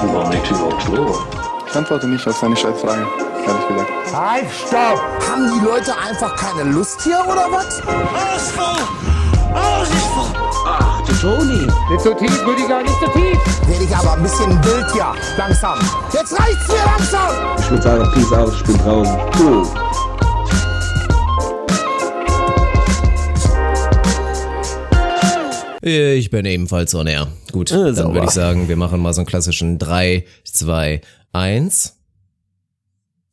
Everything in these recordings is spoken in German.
War nicht überhaupt Oktober? Ich antworte nicht auf seine Scheißfrage, ehrlich gesagt. Halt, stopp! Haben die Leute einfach keine Lust hier oder was? Ach, du Toni. Nicht so tief, Rüdiger, nicht so tief! Werde ich aber ein bisschen wild hier, langsam. Jetzt reicht's mir langsam! Ich würde sagen, Peace out, ich bin draußen. Cool. Ich bin ebenfalls on air. Gut, Äh, dann sauber. würde ich sagen, wir machen mal so einen klassischen 3, 2, 1.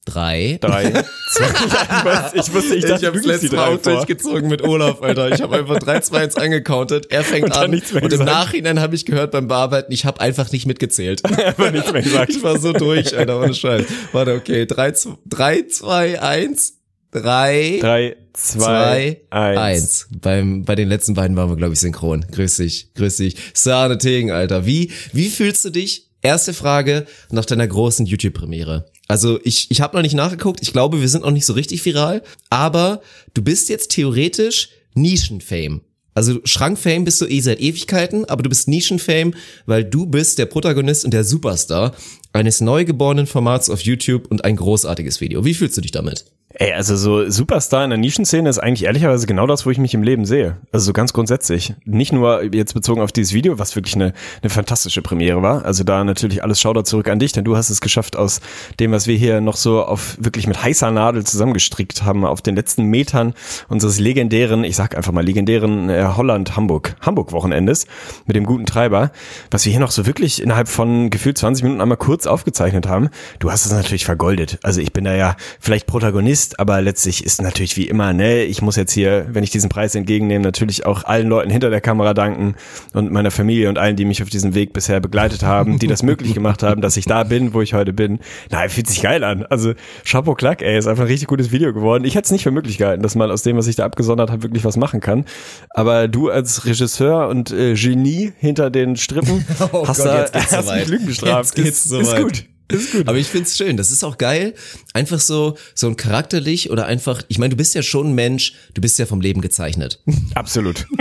3. Drei. zwei, ich, weiß, ich wusste, ich dachte, gibst die drei vor. durchgezogen mit Olaf, Alter. Ich habe einfach 3, 2, 1 angecountet. Er fängt Und an. nichts mehr und im gesagt. Nachhinein habe ich gehört beim Bearbeiten, ich habe einfach nicht mitgezählt. Aber nichts mehr gesagt. Ich war so durch, Alter, ohne Scheiß. Warte, okay. 3, 2, 1. 3, Drei, zwei, 2, eins. 1. Beim, bei den letzten beiden waren wir, glaube ich, synchron. Grüß dich, grüß dich. Sahne Tegen, Alter. Wie, wie fühlst du dich? Erste Frage nach deiner großen YouTube-Premiere. Also ich, ich habe noch nicht nachgeguckt. Ich glaube, wir sind noch nicht so richtig viral. Aber du bist jetzt theoretisch Nischenfame. Also Schrankfame bist du eh seit Ewigkeiten, aber du bist Nischenfame, weil du bist der Protagonist und der Superstar eines neugeborenen Formats auf YouTube und ein großartiges Video. Wie fühlst du dich damit? Ey, also so Superstar in der Nischenszene ist eigentlich ehrlicherweise genau das, wo ich mich im Leben sehe. Also so ganz grundsätzlich. Nicht nur jetzt bezogen auf dieses Video, was wirklich eine, eine fantastische Premiere war. Also da natürlich alles Shoutout zurück an dich, denn du hast es geschafft aus dem, was wir hier noch so auf wirklich mit heißer Nadel zusammengestrickt haben, auf den letzten Metern unseres legendären, ich sag einfach mal legendären äh, Holland-Hamburg, Hamburg-Wochenendes mit dem guten Treiber, was wir hier noch so wirklich innerhalb von gefühlt 20 Minuten einmal kurz aufgezeichnet haben. Du hast es natürlich vergoldet. Also ich bin da ja vielleicht Protagonist, aber letztlich ist natürlich wie immer, ne, ich muss jetzt hier, wenn ich diesen Preis entgegennehme, natürlich auch allen Leuten hinter der Kamera danken und meiner Familie und allen, die mich auf diesem Weg bisher begleitet haben, die das möglich gemacht haben, dass ich da bin, wo ich heute bin. Na, fühlt sich geil an. Also Chapeau Klack, ey, ist einfach ein richtig gutes Video geworden. Ich hätte es nicht für möglich gehalten, dass man aus dem, was ich da abgesondert habe, wirklich was machen kann. Aber du als Regisseur und äh, Genie hinter den Strippen Oh hast Gott, da jetzt geht's hast soweit. mich Lügen gestraft. Jetzt geht's ist, soweit. ist gut. Ist gut. Aber ich find's schön. Das ist auch geil. Einfach so, so ein charakterlich oder einfach, ich meine, du bist ja schon ein Mensch, du bist ja vom Leben gezeichnet. Absolut.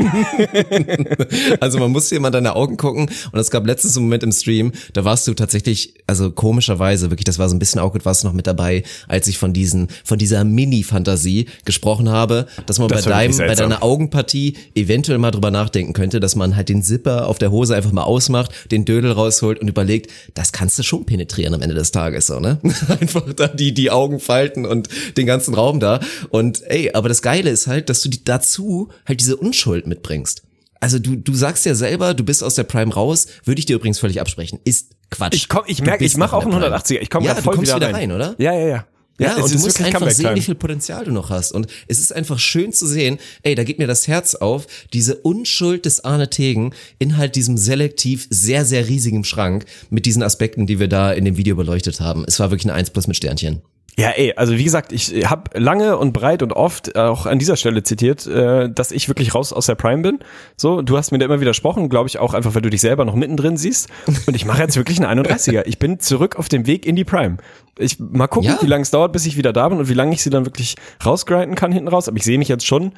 Also man muss dir mal deine Augen gucken. Und es gab letztens einen Moment im Stream, da warst du tatsächlich, also komischerweise, wirklich, das war so ein bisschen awkward, warst du noch mit dabei, als ich von diesen, von dieser Mini-Fantasie gesprochen habe, dass man Das bei deinem, bei deiner Augenpartie eventuell mal drüber nachdenken könnte, dass man halt den Zipper auf der Hose einfach mal ausmacht, den Dödel rausholt und überlegt, das kannst du schon penetrieren am Ende des Tages, so, ne? Einfach da die, die Augen falten und den ganzen Raum da. Und ey, aber das Geile ist halt, dass du die, dazu halt diese Unschuld mitbringst. Also du, du sagst ja selber, du bist aus der Prime raus, würde ich dir übrigens völlig absprechen. Ist Quatsch. Ich komm, ich merke, ich mache auch in einen der Prime. 180er. Ich komme ja, voll kommst wieder wieder rein. rein, oder? Ja, ja, ja. Ja, es und du musst einfach sehen, wie viel Potenzial du noch hast. Und es ist einfach schön zu sehen, ey, da geht mir das Herz auf, diese Unschuld des Arne Tegen in halt diesem selektiv sehr, sehr riesigen Schrank mit diesen Aspekten, die wir da in dem Video beleuchtet haben. Es war wirklich eine 1 plus mit Sternchen. Ja, ey, also wie gesagt, ich habe lange und breit und oft auch an dieser Stelle zitiert, äh, dass ich wirklich raus aus der Prime bin. So, du hast mir da immer widersprochen, glaube ich auch einfach, weil du dich selber noch mittendrin siehst. Und ich mache jetzt wirklich einen 31er. Ich bin zurück auf dem Weg in die Prime. Ich mal gucken, Ja. wie lange es dauert, bis ich wieder da bin und wie lange ich sie dann wirklich rausgrinden kann hinten raus. Aber ich sehe mich jetzt schon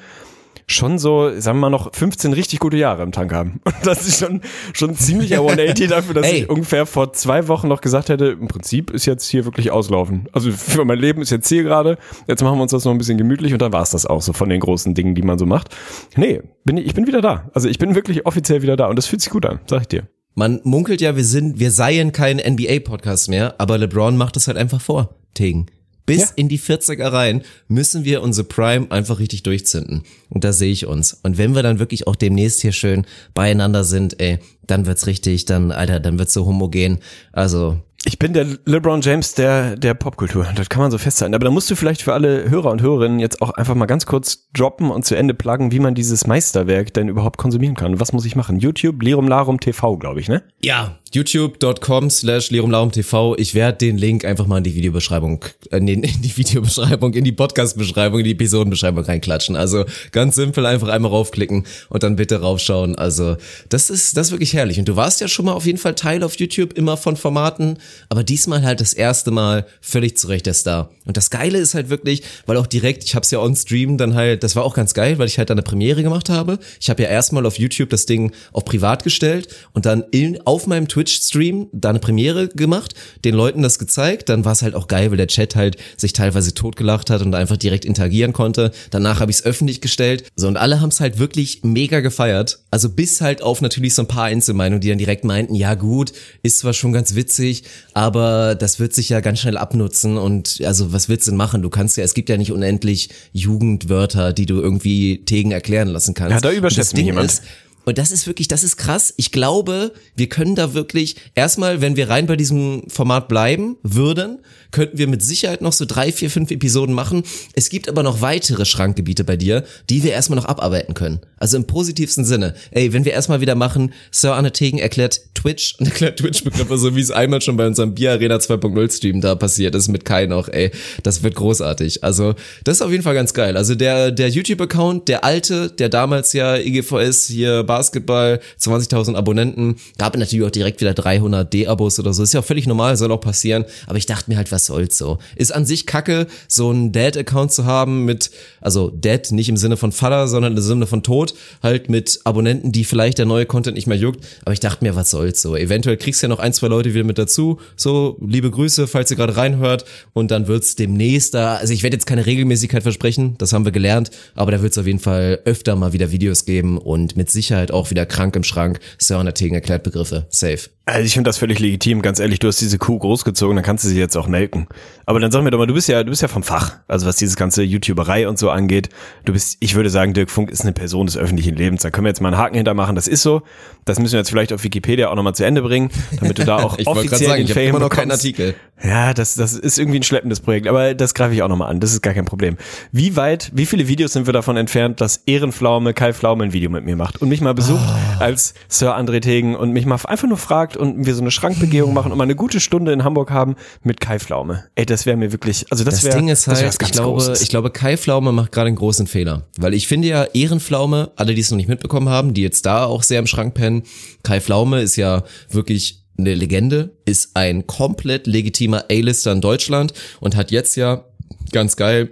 schon so, sagen wir mal, noch 15 richtig gute Jahre im Tank haben. Und das ist schon, schon ein ziemlicher 180 dafür, dass Ey. ich ungefähr vor zwei Wochen noch gesagt hätte, im Prinzip ist jetzt hier wirklich auslaufen. Also für mein Leben ist jetzt Ziel gerade, jetzt machen wir uns das noch ein bisschen gemütlich und dann war es das auch so von den großen Dingen, die man so macht. Nee, bin ich, ich bin wieder da. Also ich bin wirklich offiziell wieder da und das fühlt sich gut an, sag ich dir. Man munkelt ja, wir sind, wir seien kein NBA-Podcast mehr, aber LeBron macht es halt einfach vor, Tegen. Bis Ja. in die 40er rein müssen wir unsere Prime einfach richtig durchzünden. Und da sehe ich uns. Und wenn wir dann wirklich auch demnächst hier schön beieinander sind, ey, dann wird's richtig, dann, Alter, dann wird's so homogen. Also, Ich bin der LeBron James der, der Popkultur. Das kann man so festhalten. Aber da musst du vielleicht für alle Hörer und Hörerinnen jetzt auch einfach mal ganz kurz droppen und zu Ende pluggen, wie man dieses Meisterwerk denn überhaupt konsumieren kann. Was muss ich machen? YouTube, Lirum Larum TV, glaube ich, ne? ja, youtube.com slash TV. Ich werde den Link einfach mal in die Videobeschreibung, äh, in, die Videobeschreibung, in die Podcast-Beschreibung, in die Episodenbeschreibung reinklatschen. Also ganz simpel einfach einmal raufklicken und dann bitte raufschauen. Also das ist, das ist wirklich herrlich. Und du warst ja schon mal auf jeden Fall Teil auf YouTube immer von Formaten, aber diesmal halt das erste Mal völlig zurecht der Star. Und das Geile ist halt wirklich, weil auch direkt, ich hab's ja on Stream dann halt, das war auch ganz geil, weil ich halt eine Premiere gemacht habe. Ich habe ja erstmal auf YouTube das Ding auf privat gestellt und dann in, auf meinem Twitch-Stream da eine Premiere gemacht, den Leuten das gezeigt, dann war es halt auch geil, weil der Chat halt sich teilweise totgelacht hat und einfach direkt interagieren konnte. Danach habe ich es öffentlich gestellt. So, und alle haben es halt wirklich mega gefeiert. Also bis halt auf natürlich so ein paar Einzelmeinungen, die dann direkt meinten, ja gut, ist zwar schon ganz witzig, aber das wird sich ja ganz schnell abnutzen und also was willst du denn machen? Du kannst ja, es gibt ja nicht unendlich Jugendwörter, die du irgendwie Tegen erklären lassen kannst. Ja, da überschätzt mich jemand. Ist, und das ist wirklich, das ist krass. Ich glaube, wir können da wirklich, erstmal, wenn wir rein bei diesem Format bleiben würden, könnten wir mit Sicherheit noch so drei, vier, fünf Episoden machen. Es gibt aber noch weitere Schrankgebiete bei dir, die wir erstmal noch abarbeiten können. Also im positivsten Sinne. Ey, wenn wir erstmal wieder machen, Sir Anne Tegen erklärt Twitch und erklärt Twitch-Begriffe, so wie es einmal schon bei unserem Bier Arena 2.0 Stream da passiert ist mit Kai noch, ey. Das wird großartig. Also, das ist auf jeden Fall ganz geil. Also der, der YouTube-Account, der alte, der damals ja IGVS hier Basketball, 20.000 Abonnenten, gab natürlich auch direkt wieder 300 D-Abos oder so. Ist ja auch völlig normal, soll auch passieren. Aber ich dachte mir halt, was soll's so. Ist an sich kacke, so einen Dad-Account zu haben mit, also Dad nicht im Sinne von Vater, sondern im Sinne von Tod, halt mit Abonnenten, die vielleicht der neue Content nicht mehr juckt. Aber ich dachte mir, was soll's so. Eventuell kriegst du ja noch ein, zwei Leute wieder mit dazu. So, liebe Grüße, falls ihr gerade reinhört. Und dann wird's demnächst da, also ich werde jetzt keine Regelmäßigkeit versprechen, das haben wir gelernt, aber da wird's auf jeden Fall öfter mal wieder Videos geben und mit Sicherheit auch wieder krank im Schrank. Sir Tegen erklärt Begriffe. Safe. Also ich finde das völlig legitim, ganz ehrlich, du hast diese Kuh großgezogen, dann kannst du sie jetzt auch melken. Aber dann sag mir doch mal, du bist ja, du bist ja vom Fach, also was dieses ganze YouTuberei und so angeht. Du bist, ich würde sagen, Dirk Funk ist eine Person des öffentlichen Lebens. Da können wir jetzt mal einen Haken hintermachen, das ist so. Das müssen wir jetzt vielleicht auf Wikipedia auch nochmal zu Ende bringen, damit du da auch Ich offiziell sagen, den ich Fame immer noch keinen. Artikel. Ja, das, das ist irgendwie ein schleppendes Projekt, aber das greife ich auch nochmal an. Das ist gar kein Problem. Wie weit, wie viele Videos sind wir davon entfernt, dass Ehrenpflaume Kai Pflaume ein Video mit mir macht und mich mal besucht Ah. als Sir André Tegen und mich mal einfach nur fragt und wir so eine Schrankbegehung machen und mal eine gute Stunde in Hamburg haben mit Kai Pflaume. Ey, das wäre mir wirklich, also das, Das, wäre Ding ist das wär halt, was ich glaube, Großes. ich glaube, Kai Pflaume macht gerade einen großen Fehler. Weil ich finde ja, Ehrenpflaume, alle, die es noch nicht mitbekommen haben, die jetzt da auch sehr im Schrank pennen, Kai Pflaume ist ja wirklich eine Legende, ist ein komplett legitimer A-Lister in Deutschland und hat jetzt ja ganz geil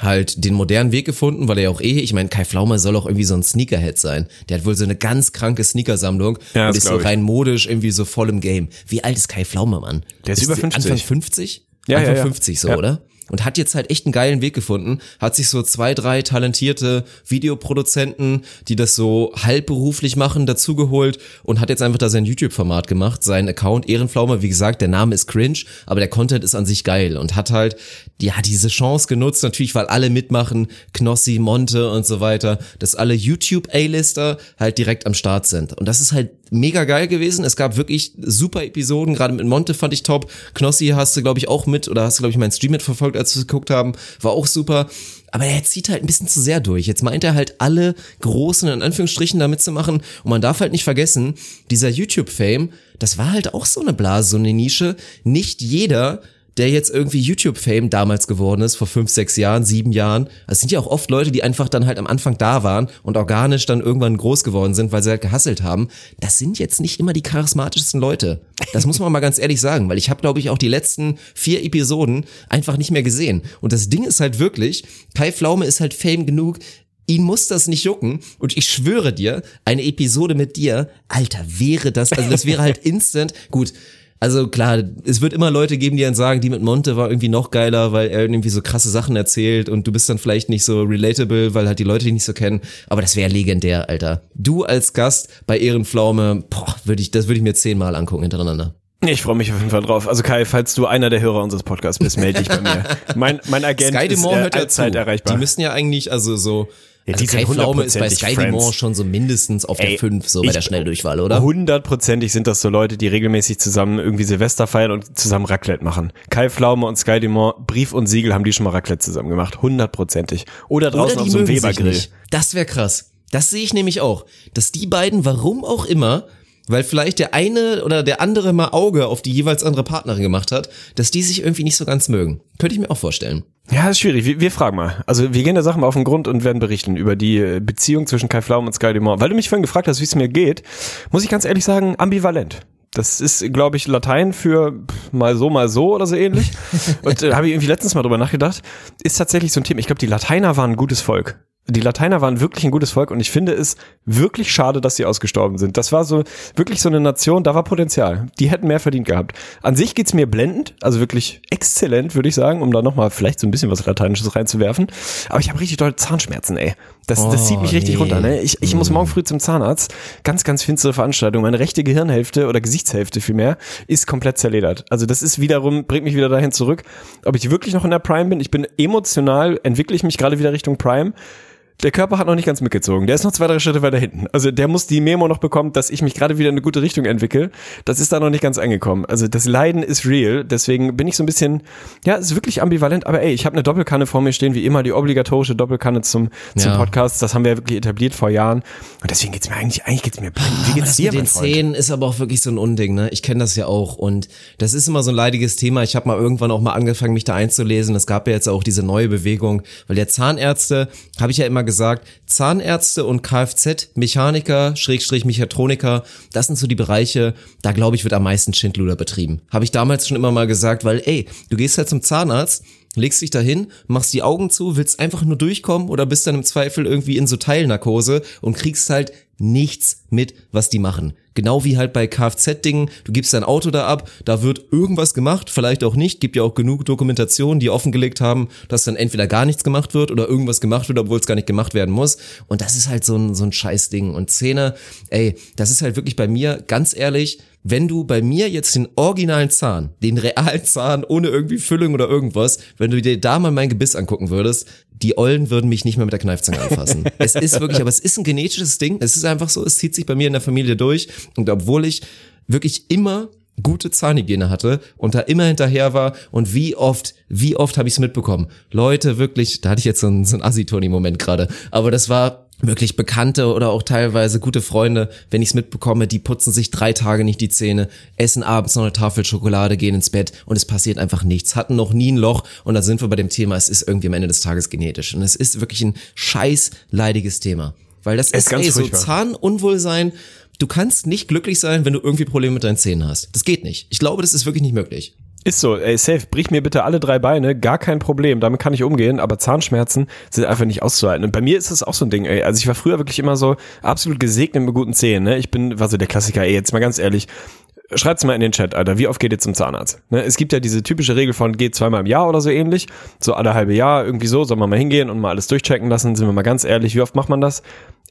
halt den modernen Weg gefunden, weil er ja auch eh, ich meine, Kai Pflaume soll auch irgendwie so ein Sneakerhead sein. Der hat wohl so eine ganz kranke Sneakersammlung Ja, und ist so ich. rein modisch irgendwie so voll im Game. Wie alt ist Kai Pflaume, Mann? Der ist über 50. Anfang 50? Ja, Anfang ja, ja. 50 so, Ja. oder? Und hat jetzt halt echt einen geilen Weg gefunden, hat sich so zwei, drei talentierte Videoproduzenten, die das so halbberuflich machen, dazugeholt und hat jetzt einfach da sein YouTube-Format gemacht, sein Account Ehrenpflaume, wie gesagt, der Name ist cringe, aber der Content ist an sich geil und hat halt, ja, diese Chance genutzt, natürlich, weil alle mitmachen, Knossi, Monte und so weiter, dass alle YouTube-A-Lister halt direkt am Start sind. Und das ist halt mega geil gewesen. Es gab wirklich super Episoden, gerade mit Monte fand ich top. Knossi hast du, glaube ich, auch mit, oder hast du, glaube ich, meinen Stream mitverfolgt, als wir geguckt haben. War auch super. Aber er zieht halt ein bisschen zu sehr durch. Jetzt meint er halt alle großen, in Anführungsstrichen, da mitzumachen. Und man darf halt nicht vergessen, dieser YouTube-Fame, das war halt auch so eine Blase, so eine Nische. Nicht jeder der jetzt irgendwie YouTube-Fame damals geworden ist, vor fünf, sechs Jahren, sieben Jahren. Es sind ja auch oft Leute, die einfach dann halt am Anfang da waren und organisch dann irgendwann groß geworden sind, weil sie halt gehasselt haben. Das sind jetzt nicht immer die charismatischsten Leute. Das muss man mal ganz ehrlich sagen, weil ich habe, glaube ich, auch die letzten vier Episoden einfach nicht mehr gesehen. Und das Ding ist halt wirklich, Kai Pflaume ist halt Fame genug, Ihn muss das nicht jucken und ich schwöre dir, eine Episode mit dir, Alter, wäre das, also das wäre halt instant, gut, also klar, es wird immer Leute geben, die dann sagen, die mit Monte war irgendwie noch geiler, weil er irgendwie so krasse Sachen erzählt und du bist dann vielleicht nicht so relatable, weil halt die Leute dich nicht so kennen. Aber das wäre legendär, Alter. Du als Gast bei Ehrenpflaume, boah, würde ich, das würde ich mir zehnmal angucken hintereinander. Ich freue mich auf jeden Fall drauf. Also Kai, falls du einer der Hörer unseres Podcasts bist, melde dich bei mir. Mein, mein Agent Sky ist äh, allzeit erreichbar. Die müssen ja eigentlich, also so, Ja, also Kai Pflaume ist bei Sky. Dumont schon so mindestens auf der Ey, 5, so bei ich- der Schnelldurchwahl, oder? Hundertprozentig sind das so Leute, die regelmäßig zusammen irgendwie Silvester feiern und zusammen Raclette machen. Kai Pflaume und Sky Dumont, Brief und Siegel haben die schon mal Raclette zusammen gemacht. Hundertprozentig. Oder draußen Oder auf so einem Webergrill. Das wäre krass. Das sehe ich nämlich auch. Dass die beiden, warum auch immer, weil vielleicht der eine oder der andere mal Auge auf die jeweils andere Partnerin gemacht hat, dass die sich irgendwie nicht so ganz mögen. Könnte ich mir auch vorstellen. Ja, ist schwierig. Wir, wir fragen mal. Also wir gehen der Sache mal auf den Grund und werden berichten über die äh, Beziehung zwischen Kai Pflaume und Sky Dumont. Weil du mich vorhin gefragt hast, wie es mir geht, muss ich ganz ehrlich sagen, ambivalent. Das ist, glaube ich, Latein für mal so, mal so oder so ähnlich. Und äh, habe ich irgendwie letztens mal drüber nachgedacht. Ist tatsächlich so ein Thema. Ich glaube, die Lateiner waren ein gutes Volk. Die Lateiner waren wirklich ein gutes Volk und ich finde es wirklich schade, dass sie ausgestorben sind. Das war so wirklich so eine Nation, da war Potenzial. Die hätten mehr verdient gehabt. An sich geht's mir blendend, also wirklich exzellent, würde ich sagen, um da nochmal vielleicht so ein bisschen was Lateinisches reinzuwerfen. Aber ich habe richtig doll Zahnschmerzen, ey. Das, Oh, das zieht mich richtig nee. runter. Ne? Ich, ich muss morgen früh zum Zahnarzt. Ganz, ganz finstere Veranstaltung. Meine rechte Gehirnhälfte oder Gesichtshälfte vielmehr ist komplett zerledert. Also das ist wiederum, bringt mich wieder dahin zurück, ob ich wirklich noch in der Prime bin. Ich bin emotional, entwickle ich mich gerade wieder Richtung Prime. Der Körper hat noch nicht ganz mitgezogen. Der ist noch zwei, drei Schritte weiter hinten. Also der muss die Memo noch bekommen, dass ich mich gerade wieder in eine gute Richtung entwickle. Das ist da noch nicht ganz angekommen. Also das Leiden ist real. Deswegen bin ich so ein bisschen, ja, es ist wirklich ambivalent. Aber ey, ich habe eine Doppelkanne vor mir stehen, wie immer die obligatorische Doppelkanne zum, zum Ja. Podcast. Das haben wir ja wirklich etabliert vor Jahren. Und deswegen geht's mir eigentlich, eigentlich geht's mir blind. Wie geht's das dir, mit den? Zähnen ist aber auch wirklich so ein Unding, ne? Ich kenne das ja auch und das ist immer so ein leidiges Thema. Ich habe mal irgendwann auch mal angefangen, mich da einzulesen. Es gab ja jetzt auch diese neue Bewegung, weil der Zahnärzte, habe ich ja immer gesagt, Zahnärzte und Kfz-Mechaniker, Schrägstrich Mechatroniker, das sind so die Bereiche, da glaube ich, wird am meisten Schindluder betrieben. Habe ich damals schon immer mal gesagt, weil ey, du gehst halt zum Zahnarzt, legst dich dahin, machst die Augen zu, willst einfach nur durchkommen oder bist dann im Zweifel irgendwie in so Teilnarkose und kriegst halt nichts mit, was die machen. Genau wie halt bei Kfz-Dingen, du gibst dein Auto da ab, da wird irgendwas gemacht, vielleicht auch nicht, gibt ja auch genug Dokumentationen, die offengelegt haben, dass dann entweder gar nichts gemacht wird oder irgendwas gemacht wird, obwohl es gar nicht gemacht werden muss. Und das ist halt so ein, so ein Scheißding. Und Zähne, ey, das ist halt wirklich bei mir, ganz ehrlich, wenn du bei mir jetzt den originalen Zahn, den realen Zahn ohne irgendwie Füllung oder irgendwas, wenn du dir da mal mein Gebiss angucken würdest, die Ollen würden mich nicht mehr mit der Kneifzange anfassen. es ist wirklich, aber es ist ein genetisches Ding. Es ist einfach so, es zieht sich bei mir in der Familie durch. Und obwohl ich wirklich immer gute Zahnhygiene hatte und da immer hinterher war und wie oft, wie oft habe ich es mitbekommen. Leute, wirklich, da hatte ich jetzt so einen, so einen Assi-Toni-Moment gerade, aber das war wirklich Bekannte oder auch teilweise gute Freunde, wenn ich es mitbekomme, die putzen sich drei Tage nicht die Zähne, essen abends noch eine Tafel Schokolade, gehen ins Bett und es passiert einfach nichts, hatten noch nie ein Loch und da sind wir bei dem Thema, es ist irgendwie am Ende des Tages genetisch und es ist wirklich ein scheiß leidiges Thema. Weil das ist ist, ganz ey, so furchtbar. Zahnunwohlsein, du kannst nicht glücklich sein, wenn du irgendwie Probleme mit deinen Zähnen hast. Das geht nicht. Ich glaube, das ist wirklich nicht möglich. Ist so, ey, safe, brich mir bitte alle drei Beine, gar kein Problem, damit kann ich umgehen, aber Zahnschmerzen sind einfach nicht auszuhalten. Und bei mir ist das auch so ein Ding, ey. Also ich war früher wirklich immer so absolut gesegnet mit guten Zähnen, ne? Ich bin, war so der Klassiker, ey, jetzt mal ganz ehrlich, Schreibt's mal in den Chat, Alter. Wie oft geht ihr zum Zahnarzt? Ne? Es gibt ja diese typische Regel von geht zweimal im Jahr oder so ähnlich. So alle halbe Jahr, irgendwie so, soll man mal hingehen und mal alles durchchecken lassen. Sind wir mal ganz ehrlich, wie oft macht man das?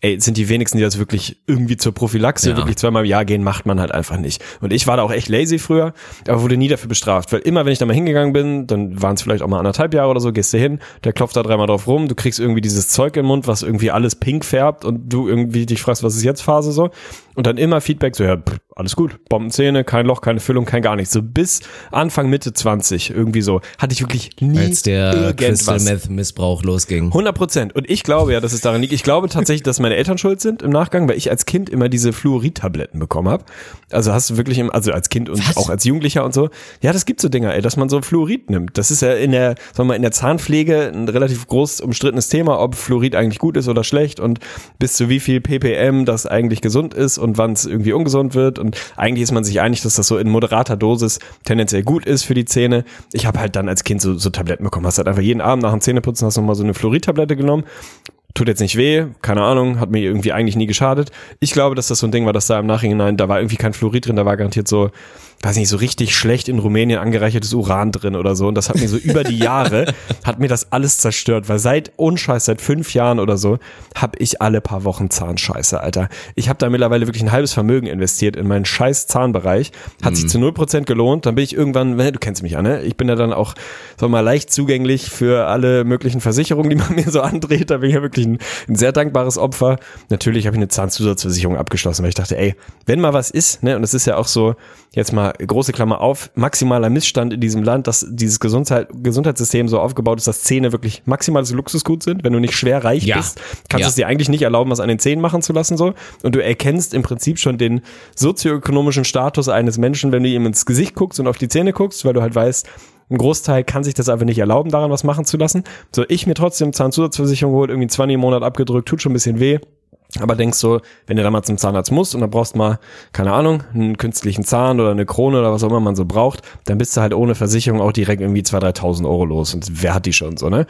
Ey, sind die wenigsten, die das wirklich irgendwie zur Prophylaxe Ja. wirklich zweimal im Jahr gehen, macht man halt einfach nicht. Und ich war da auch echt lazy früher, aber wurde nie dafür bestraft. Weil immer, wenn ich da mal hingegangen bin, dann waren es vielleicht auch mal anderthalb Jahre oder so, gehst du hin, der klopft da dreimal drauf rum, du kriegst irgendwie dieses Zeug im Mund, was irgendwie alles pink färbt und du irgendwie dich fragst, was ist jetzt Phase so? Und dann immer Feedback so, ja, pff, alles gut, Bombenzähne, kein Loch, keine Füllung, kein gar nichts. So bis Anfang, Mitte 20, irgendwie so, hatte ich wirklich nie Als der Crystal irgendwas. Meth Missbrauch losging. 100 Prozent. Und ich glaube ja, dass es daran liegt. Ich glaube tatsächlich, dass meine Eltern schuld sind im Nachgang, weil ich als Kind immer diese Fluorid-Tabletten bekommen habe. Also hast du wirklich, im, also als Kind und auch als Jugendlicher und so. Ja, das gibt so Dinger, ey, dass man so Fluorid nimmt. Das ist ja in der, sagen wir mal, in der Zahnpflege ein relativ groß umstrittenes Thema, ob Fluorid eigentlich gut ist oder schlecht und bis zu wie viel ppm das eigentlich gesund ist und wann es irgendwie ungesund wird. Und eigentlich ist man sich einig, dass das so in moderater Dosis tendenziell gut ist für die Zähne. Ich habe halt dann als Kind so, so Tabletten bekommen. Hast halt einfach jeden Abend nach dem Zähneputzen hast nochmal so eine Fluorid-Tablette genommen. Tut jetzt nicht weh, keine Ahnung, hat mir irgendwie eigentlich nie geschadet. Ich glaube, dass das so ein Ding war, dass da im Nachhinein, da war irgendwie kein Fluorid drin, da war garantiert so, weiß nicht, so richtig schlecht in Rumänien angereichertes Uran drin oder so. Und das hat mir so über die Jahre, hat mir das alles zerstört, weil seit Unscheiß, seit fünf Jahren oder so, habe ich alle paar Wochen Zahnscheiße, Alter. Ich habe da mittlerweile wirklich ein halbes Vermögen investiert in meinen scheiß Zahnbereich. Hat sich zu 0% gelohnt. Dann bin ich irgendwann, ne, du kennst mich ja, ne? Ich bin ja dann auch, sag mal, leicht zugänglich für alle möglichen Versicherungen, die man mir so andreht. Da bin ich ja wirklich ein, ein sehr dankbares Opfer. Natürlich habe ich eine Zahnzusatzversicherung abgeschlossen, weil ich dachte, ey, wenn mal was ist, ne, und es ist ja auch so, jetzt mal große Klammer auf, maximaler Missstand in diesem Land, dass dieses Gesundheit, Gesundheitssystem so aufgebaut ist, dass Zähne wirklich maximales Luxusgut sind. Wenn du nicht schwer reich Ja. bist, kannst Ja. du es dir eigentlich nicht erlauben, was an den Zähnen machen zu lassen, so. Und du erkennst im Prinzip schon den sozioökonomischen Status eines Menschen, wenn du ihm ins Gesicht guckst und auf die Zähne guckst, weil du halt weißt, ein Großteil kann sich das einfach nicht erlauben, daran was machen zu lassen. So, ich mir trotzdem Zahnzusatzversicherung geholt, irgendwie 20 im Monat abgedrückt, tut schon ein bisschen weh. Aber denkst so, wenn du da mal zum Zahnarzt musst und dann brauchst mal, keine Ahnung, einen künstlichen Zahn oder eine Krone oder was auch immer man so braucht, dann bist du halt ohne Versicherung auch direkt irgendwie 2.000, 3.000 Euro los. Und wer hat die schon so, ne?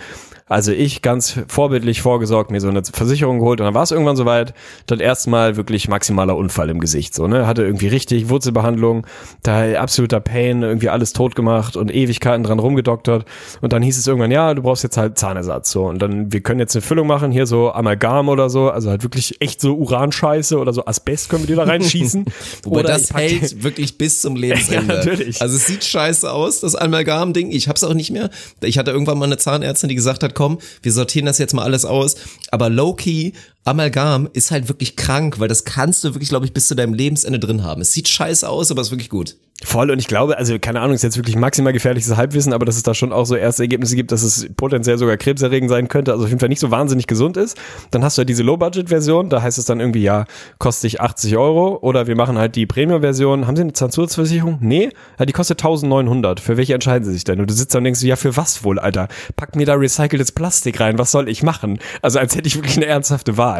Also ich ganz vorbildlich vorgesorgt, mir so eine Versicherung geholt und dann war es irgendwann soweit, dann erstmal wirklich maximaler Unfall im Gesicht, so, ne? Hatte irgendwie richtig Wurzelbehandlung, da absoluter Pain, irgendwie alles tot gemacht und Ewigkeiten dran rumgedoktert und dann hieß es irgendwann, ja, du brauchst jetzt halt Zahnersatz, so. Und dann, wir können jetzt eine Füllung machen, hier so Amalgam oder so, also halt wirklich echt so Uranscheiße oder so Asbest können wir dir da reinschießen. Wobei oder das hält wirklich bis zum Lebensende. Ja, natürlich. Also es sieht scheiße aus, das Amalgam-Ding. Ich hab's auch nicht mehr. Ich hatte irgendwann mal eine Zahnärztin, die gesagt hat, komm, wir sortieren das jetzt mal alles aus. Aber low-key, Amalgam ist halt wirklich krank, weil das kannst du wirklich, glaube ich, bis zu deinem Lebensende drin haben. Es sieht scheiße aus, aber es ist wirklich gut. Voll und ich glaube, also keine Ahnung, ist jetzt wirklich maximal gefährliches Halbwissen, aber dass es da schon auch so erste Ergebnisse gibt, dass es potenziell sogar krebserregend sein könnte, also auf jeden Fall nicht so wahnsinnig gesund ist. Dann hast du halt diese Low-Budget-Version, da heißt es dann irgendwie, ja, kostet dich 80 Euro oder wir machen halt die Premium-Version. Haben Sie eine Zahnzusatzversicherung? Nee, ja, die kostet 1900. Für welche entscheiden Sie sich denn? Und du sitzt da und denkst, ja, für was wohl, Alter? Pack mir da recyceltes Plastik rein, was soll ich machen? Also als hätte ich wirklich eine ernsthafte Wahl.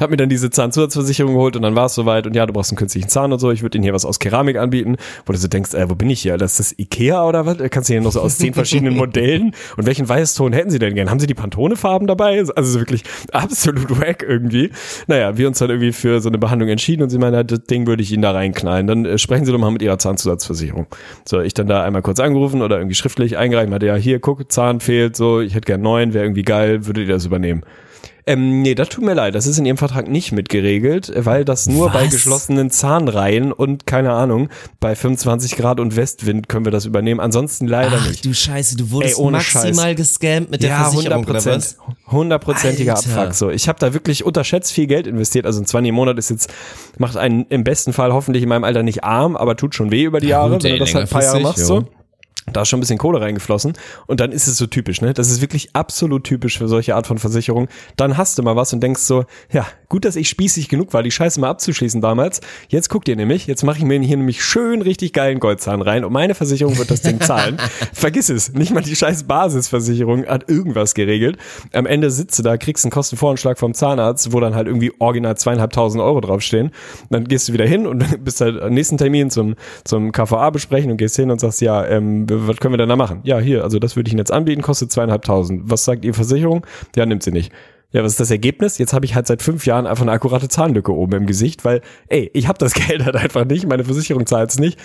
Hab mir dann diese Zahnzusatzversicherung geholt und dann war es soweit und ja, du brauchst einen künstlichen Zahn und so, ich würde Ihnen hier was aus Keramik anbieten, wo du so denkst, äh, wo bin ich hier? Das ist das Ikea oder was? Kannst du hier noch so aus zehn verschiedenen Modellen? Und welchen Weißton hätten Sie denn gern? Haben Sie die Pantone-Farben dabei? Also so wirklich absolut wack irgendwie. Naja, wir uns dann irgendwie für so eine Behandlung entschieden und sie meinen, das Ding würde ich Ihnen da reinknallen. Dann äh, sprechen Sie doch mal mit Ihrer Zahnzusatzversicherung. So, ich dann da einmal kurz angerufen oder irgendwie schriftlich eingereicht, meinte, ja, hier, guck, Zahn fehlt, so, ich hätte gern neun, wäre irgendwie geil, würdet ihr das übernehmen? Ähm, nee, das tut mir leid. Das ist in Ihrem Vertrag nicht mitgeregelt, weil das nur bei Was? geschlossenen Zahnreihen und keine Ahnung, bei 25 Grad und Westwind können wir das übernehmen. Ansonsten leider Ach nicht. du Scheiße, du wurdest Ey, ohne maximal gescammt mit der Ja, Versicherung 100 oder was? Hundertprozentiger. Abfuck. So, ich habe da wirklich unterschätzt viel Geld investiert. Also ein 20 im Monat ist jetzt, macht einen im besten Fall hoffentlich in meinem Alter nicht arm, aber tut schon weh über die Jahre, gut, wenn du das halt ein paar Jahre machst. längerfristig, So. Da ist schon ein bisschen Kohle reingeflossen und dann ist es so typisch, ne? Das ist wirklich absolut typisch für solche Art von Versicherung. Dann hast du mal was und denkst so, ja, gut, dass ich spießig genug war, die Scheiße mal abzuschließen damals. Jetzt guckt ihr nämlich, jetzt mache ich mir hier nämlich schön richtig geilen Goldzahn rein und meine Versicherung wird das Ding zahlen. Vergiss es, nicht mal die scheiß Basisversicherung hat irgendwas geregelt. Am Ende sitzt du da, kriegst einen Kostenvoranschlag vom Zahnarzt, wo dann halt irgendwie original zweieinhalbtausend Euro draufstehen. Dann gehst du wieder hin und bist halt am nächsten Termin zum, zum KVA besprechen und gehst hin und sagst, ja, ähm, was können wir denn da machen? Ja, hier, also das würde ich Ihnen jetzt anbieten, kostet zweieinhalbtausend. Was sagt Ihr Versicherung? Ja, nimmt sie nicht. Ja, was ist das Ergebnis? Jetzt habe ich halt seit fünf Jahren einfach eine akkurate Zahnlücke oben im Gesicht, weil, ey, ich habe das Geld halt einfach nicht, meine Versicherung zahlt es nicht.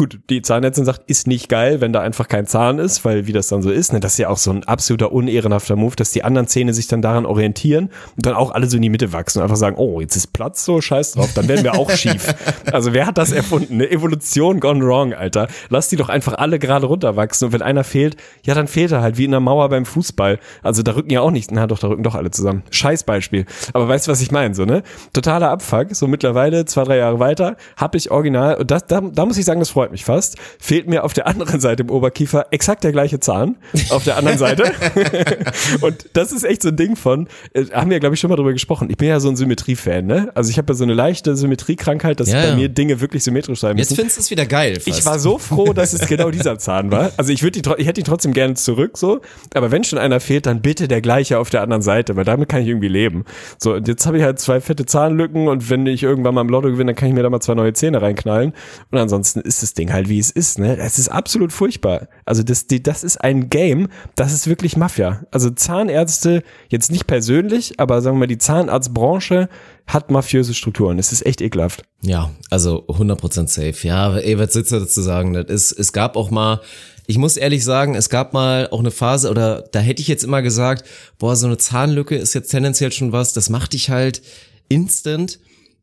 Gut, die Zahnärztin sagt, ist nicht geil, wenn da einfach kein Zahn ist, weil wie das dann so ist, ne, das ist ja auch so ein absoluter unehrenhafter Move, dass die anderen Zähne sich dann daran orientieren und dann auch alle so in die Mitte wachsen und einfach sagen, oh, jetzt ist Platz, so scheiß drauf, dann werden wir auch schief. Also wer hat das erfunden? Eine Evolution gone wrong, Alter. Lass die doch einfach alle gerade runterwachsen und wenn einer fehlt, ja, dann fehlt er halt wie in der Mauer beim Fußball. Also da rücken ja auch nicht, na doch, da rücken doch alle zusammen. Scheiß Beispiel. Aber weißt du, was ich meine, so, ne? Totaler Abfuck, so mittlerweile, zwei, drei Jahre weiter, hab ich original, und das, da, da muss ich sagen, das freut mich fast, fehlt mir auf der anderen Seite im Oberkiefer exakt der gleiche Zahn auf der anderen Seite. und das ist echt so ein Ding von, äh, haben wir, glaube ich, schon mal drüber gesprochen. Ich bin ja so ein Symmetrie-Fan, ne? Also ich habe ja so eine leichte Symmetriekrankheit, dass Ja, bei ja. mir Dinge wirklich symmetrisch sein Jetzt müssen. findest du es wieder geil. Fast. Ich war so froh, dass es genau dieser Zahn war. Also ich würde die, ich hätte ihn trotzdem gerne zurück, so. Aber wenn schon einer fehlt, dann bitte der gleiche auf der anderen Seite, weil damit kann ich irgendwie leben. So, und jetzt habe ich halt zwei fette Zahnlücken und wenn ich irgendwann mal im Lotto gewinne, dann kann ich mir da mal zwei neue Zähne reinknallen. Und ansonsten ist das Ding halt wie es ist, ne? Es ist absolut furchtbar. Also das, die, das ist ein Game, das ist wirklich Mafia. Also Zahnärzte, jetzt nicht persönlich, aber sagen wir mal, die Zahnarztbranche hat mafiöse Strukturen. Es ist echt ekelhaft. Ja, also 100% safe. Ja, sitzt da dazu sagen? Das ist, es gab auch mal, ich muss ehrlich sagen, es gab mal auch eine Phase, oder da hätte ich jetzt immer gesagt, boah, so eine Zahnlücke ist jetzt tendenziell schon was, das macht dich halt instant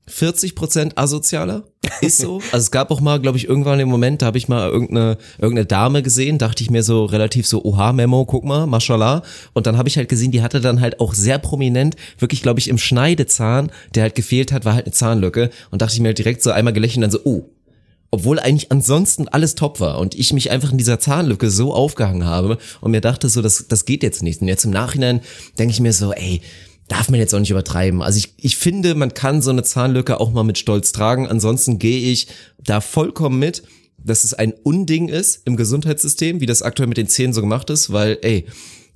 40% asozialer. Ist so. Also es gab auch mal, glaube ich, irgendwann im Moment, da habe ich mal irgendeine, irgendeine Dame gesehen, dachte ich mir so relativ so, oha, Memo, guck mal, mashallah. Und dann habe ich halt gesehen, die hatte dann halt auch sehr prominent, wirklich, glaube ich, im Schneidezahn, der halt gefehlt hat, war halt eine Zahnlücke. Und dachte ich mir halt direkt so einmal gelächelt und dann so, oh, obwohl eigentlich ansonsten alles top war und ich mich einfach in dieser Zahnlücke so aufgehangen habe und mir dachte so, das, das geht jetzt nicht. Und jetzt im Nachhinein denke ich mir so, ey, darf man jetzt auch nicht übertreiben. Also ich, ich finde, man kann so eine Zahnlücke auch mal mit Stolz tragen. Ansonsten gehe ich da vollkommen mit, dass es ein Unding ist im Gesundheitssystem, wie das aktuell mit den Zähnen so gemacht ist, weil, ey,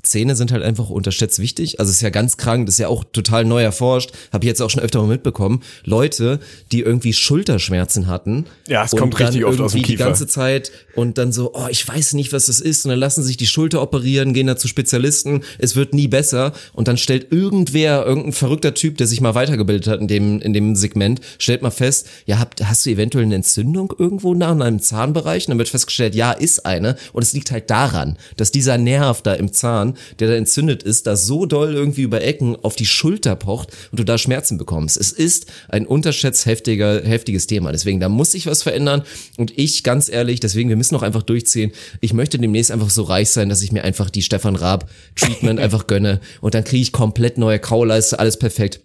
Zähne sind halt einfach unterschätzt wichtig. Also es ist ja ganz krank, das ist ja auch total neu erforscht. Habe ich jetzt auch schon öfter mal mitbekommen. Leute, die irgendwie Schulterschmerzen hatten. Ja, es kommt richtig oft aus dem Kiefer. die ganze Zeit und dann so, oh, ich weiß nicht, was das ist. Und dann lassen sich die Schulter operieren, gehen da zu Spezialisten. Es wird nie besser. Und dann stellt irgendwer, irgendein verrückter Typ, der sich mal weitergebildet hat in dem, in dem Segment, stellt mal fest, ja, habt, hast du eventuell eine Entzündung irgendwo nach in einem Zahnbereich? Und dann wird festgestellt, ja, ist eine. Und es liegt halt daran, dass dieser Nerv da im Zahn, der da entzündet ist, da so doll irgendwie über Ecken auf die Schulter pocht und du da Schmerzen bekommst. Es ist ein unterschätzt heftiger, heftiges Thema. Deswegen, da muss sich was verändern. Und ich, ganz ehrlich, deswegen, wir müssen noch einfach durchziehen. Ich möchte demnächst einfach so reich sein, dass ich mir einfach die Stefan Raab Treatment einfach gönne. Und dann kriege ich komplett neue Kauleiste, alles perfekt.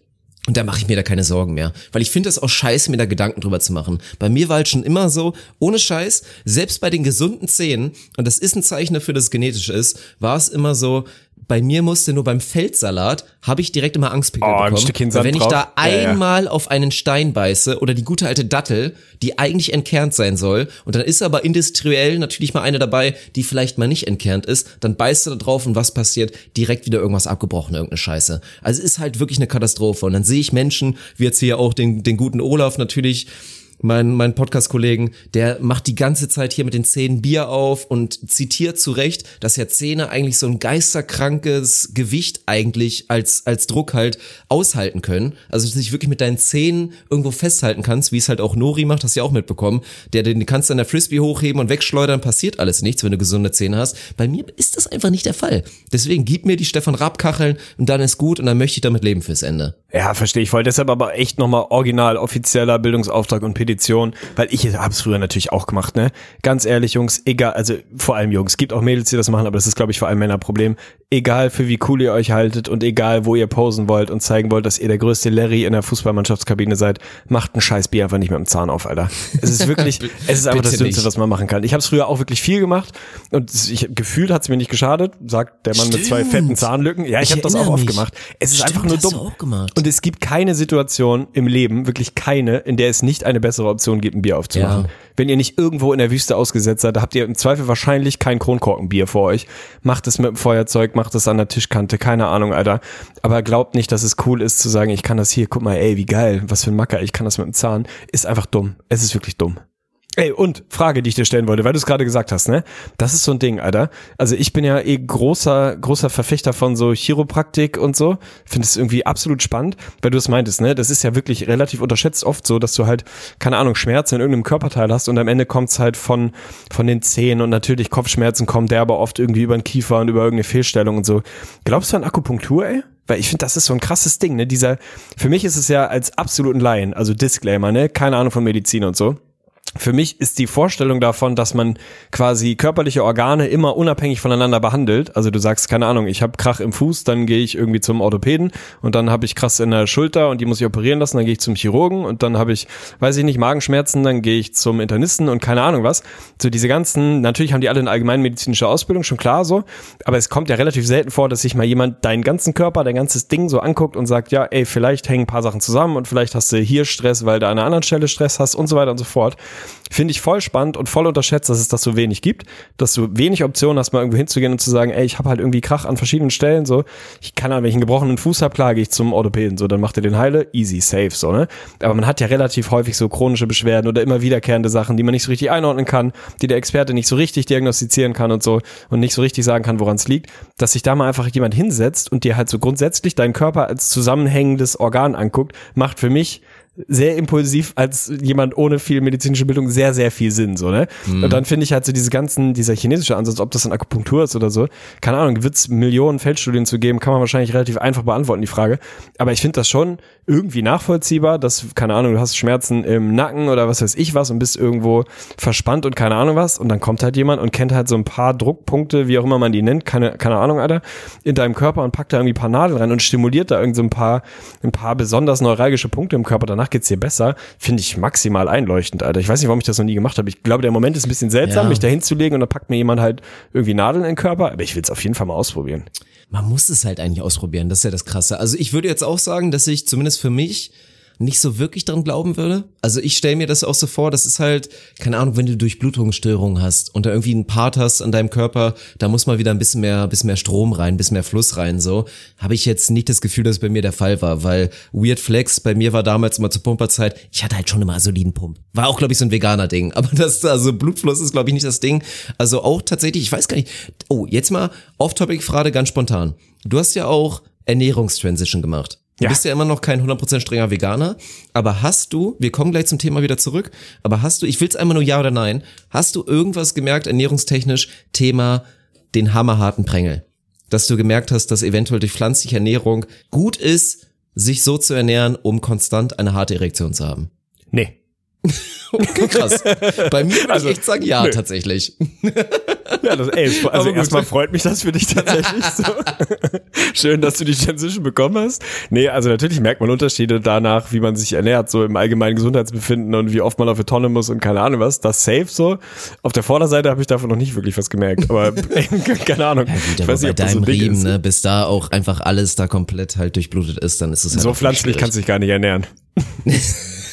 Und da mache ich mir da keine Sorgen mehr. Weil ich finde das auch scheiße, mir da Gedanken drüber zu machen. Bei mir war halt schon immer so, ohne Scheiß, selbst bei den gesunden Zähnen, und das ist ein Zeichen dafür, dass es genetisch ist, war es immer so, bei mir musste nur beim Feldsalat, habe ich direkt immer Angstpickel Oh, ein bekommen. Stückchen weil wenn ich drauf. da Ja, ja. einmal auf einen Stein beiße oder die gute alte Dattel, die eigentlich entkernt sein soll, und dann ist aber industriell natürlich mal eine dabei, die vielleicht mal nicht entkernt ist, dann beißt du da drauf und was passiert? Direkt wieder irgendwas abgebrochen, irgendeine Scheiße. Also es ist halt wirklich eine Katastrophe. Und dann sehe ich Menschen, wie jetzt hier auch den, den guten Olaf natürlich, mein, mein Podcast-Kollegen, der macht die ganze Zeit hier mit den Zähnen Bier auf und zitiert zu Recht, dass ja Zähne eigentlich so ein geisterkrankes Gewicht eigentlich als, als Druck halt aushalten können. Also, dass du dich wirklich mit deinen Zähnen irgendwo festhalten kannst, wie es halt auch Nori macht, hast du ja auch mitbekommen. Der, den kannst du an der Frisbee hochheben und wegschleudern, passiert alles nichts, wenn du gesunde Zähne hast. Bei mir ist das einfach nicht der Fall. Deswegen gib mir die Stefan Raab-Kacheln und dann ist gut und dann möchte ich damit leben fürs Ende. Ja, verstehe ich voll. Deshalb aber echt nochmal original offizieller Bildungsauftrag und Petition, weil ich habe es früher natürlich auch gemacht, ne? Ganz ehrlich, Jungs, egal, also vor allem Jungs, gibt auch Mädels, die das machen, aber das ist, glaube ich, vor allem Männerproblem. Egal für wie cool ihr euch haltet und egal wo ihr posen wollt und zeigen wollt, dass ihr der größte Larry in der Fußballmannschaftskabine seid, macht ein scheiß Bier einfach nicht mit dem Zahn auf, Alter. Es ist wirklich, es ist einfach das Dümmste, was man machen kann. Ich habe es früher auch wirklich viel gemacht und ich, gefühlt hat es mir nicht geschadet, sagt der Mann mit zwei Stimmt. fetten Zahnlücken. Ja, ich, Ich habe das auch oft mich. gemacht. Es ist Stimmt, einfach nur dumm. auch gemacht. Und es gibt keine Situation im Leben, wirklich keine, in der es nicht eine bessere Option gibt, ein Bier aufzumachen. Ja. Wenn ihr nicht irgendwo in der Wüste ausgesetzt seid, habt ihr im Zweifel wahrscheinlich kein Kronkorkenbier vor euch. Macht es mit dem Feuerzeug, macht es an der Tischkante, keine Ahnung, Alter. Aber glaubt nicht, dass es cool ist zu sagen, ich kann das hier, guck mal, ey, wie geil, was für ein Macker, ich kann das mit dem Zahn. Ist einfach dumm. Es ist wirklich dumm. Ey, und Frage, die ich dir stellen wollte, weil du es gerade gesagt hast, ne? Das ist so ein Ding, Alter. Also ich bin ja eh großer, großer Verfechter von so Chiropraktik und so. Finde es irgendwie absolut spannend, weil du es meintest, ne? Das ist ja wirklich relativ unterschätzt oft so, dass du halt, keine Ahnung, Schmerzen in irgendeinem Körperteil hast und am Ende kommt's halt von, von den Zähnen und natürlich Kopfschmerzen kommen der aber oft irgendwie über den Kiefer und über irgendeine Fehlstellung und so. Glaubst du an Akupunktur, ey? Weil ich finde, das ist so ein krasses Ding, ne? Dieser, für mich ist es ja als absoluten Laien, also Disclaimer, ne? Keine Ahnung von Medizin und so. Für mich ist die Vorstellung davon, dass man quasi körperliche Organe immer unabhängig voneinander behandelt. Also du sagst, keine Ahnung, ich habe Krach im Fuß, dann gehe ich irgendwie zum Orthopäden und dann habe ich Krass in der Schulter und die muss ich operieren lassen, dann gehe ich zum Chirurgen und dann habe ich, weiß ich nicht, Magenschmerzen, dann gehe ich zum Internisten und keine Ahnung was. So diese ganzen, natürlich haben die alle eine allgemeinmedizinische Ausbildung, schon klar so, aber es kommt ja relativ selten vor, dass sich mal jemand deinen ganzen Körper, dein ganzes Ding so anguckt und sagt, ja, ey, vielleicht hängen ein paar Sachen zusammen und vielleicht hast du hier Stress, weil du an einer anderen Stelle Stress hast und so weiter und so fort. Finde ich voll spannend und voll unterschätzt, dass es das so wenig gibt, dass du wenig Optionen hast, mal irgendwo hinzugehen und zu sagen, ey, ich habe halt irgendwie Krach an verschiedenen Stellen, so. Ich kann halt, wenn ich einen gebrochenen Fuß habe, klar, gehe ich zum Orthopäden, so, dann macht er den heile, easy, safe, so, ne? Aber man hat ja relativ häufig so chronische Beschwerden oder immer wiederkehrende Sachen, die man nicht so richtig einordnen kann, die der Experte nicht so richtig diagnostizieren kann und so und nicht so richtig sagen kann, woran es liegt, dass sich da mal einfach jemand hinsetzt und dir halt so grundsätzlich deinen Körper als zusammenhängendes Organ anguckt, macht für mich sehr impulsiv als jemand ohne viel medizinische Bildung sehr, sehr viel Sinn, so, ne? Und dann finde ich halt so diese ganzen, dieser chinesische Ansatz, ob das dann Akupunktur ist oder so, keine Ahnung, wird es Millionen Feldstudien zu geben, kann man wahrscheinlich relativ einfach beantworten, die Frage. Aber ich finde das schon irgendwie nachvollziehbar, dass, keine Ahnung, du hast Schmerzen im Nacken oder was weiß ich was und bist irgendwo verspannt und keine Ahnung was und dann kommt halt jemand und kennt halt so ein paar Druckpunkte, wie auch immer man die nennt, keine, keine Ahnung, Alter, in deinem Körper und packt da irgendwie ein paar Nadeln rein und stimuliert da irgendwie so ein paar, ein paar besonders neuralgische Punkte im Körper, danach geht's dir besser, finde ich maximal einleuchtend, Alter. Ich weiß nicht, warum ich das noch nie gemacht habe. Ich glaube, der Moment ist ein bisschen seltsam, Ja. mich da hinzulegen und dann packt mir jemand halt irgendwie Nadeln in den Körper, aber ich will es auf jeden Fall mal ausprobieren. Man muss es halt eigentlich ausprobieren, das ist ja das Krasse. Also ich würde jetzt auch sagen, dass ich zumindest für mich nicht so wirklich dran glauben würde. Also ich stelle mir das auch so vor, das ist halt, keine Ahnung, wenn du Durchblutungsstörungen hast und da irgendwie einen Part hast an deinem Körper, da muss mal wieder ein bisschen mehr, bisschen mehr Strom rein, bisschen mehr Fluss rein, so. Habe ich jetzt nicht das Gefühl, dass es bei mir der Fall war, weil Weird Flex bei mir war damals immer zur Pumperzeit, ich hatte halt schon immer so Pump. War auch, glaube ich, so ein veganer Ding. Aber das, also Blutfluss ist, glaube ich, nicht das Ding. Also auch tatsächlich, ich weiß gar nicht. Oh, jetzt mal Off-Topic-Frage ganz spontan. Du hast ja auch Ernährungstransition gemacht. Du Ja. bist ja immer noch kein 100% strenger Veganer, aber hast du, wir kommen gleich zum Thema wieder zurück, aber hast du, ich will's einmal nur ja oder nein, hast du irgendwas gemerkt ernährungstechnisch, Thema den hammerharten Prängel? Dass du gemerkt hast, dass eventuell durch pflanzliche Ernährung gut ist, sich so zu ernähren, um konstant eine harte Erektion zu haben? Nee. Okay, krass. Bei mir würde Also, ich echt sagen, ja, nö. tatsächlich. Ja, das, ey, also erstmal freut mich das für dich tatsächlich so. Schön, dass du die Transition bekommen hast. Nee, also natürlich merkt man Unterschiede danach, wie man sich ernährt, so im allgemeinen Gesundheitsbefinden und wie oft man auf die Tonne muss und keine Ahnung was. Das safe so. Auf der Vorderseite habe ich davon noch nicht wirklich was gemerkt, aber ey, keine Ahnung. Ja gut, ich weiß bei nicht, so deinem ein Ding Riemen, ne, bis da auch einfach alles da komplett halt durchblutet ist, dann ist es halt So pflanzlich kannst du dich gar nicht ernähren.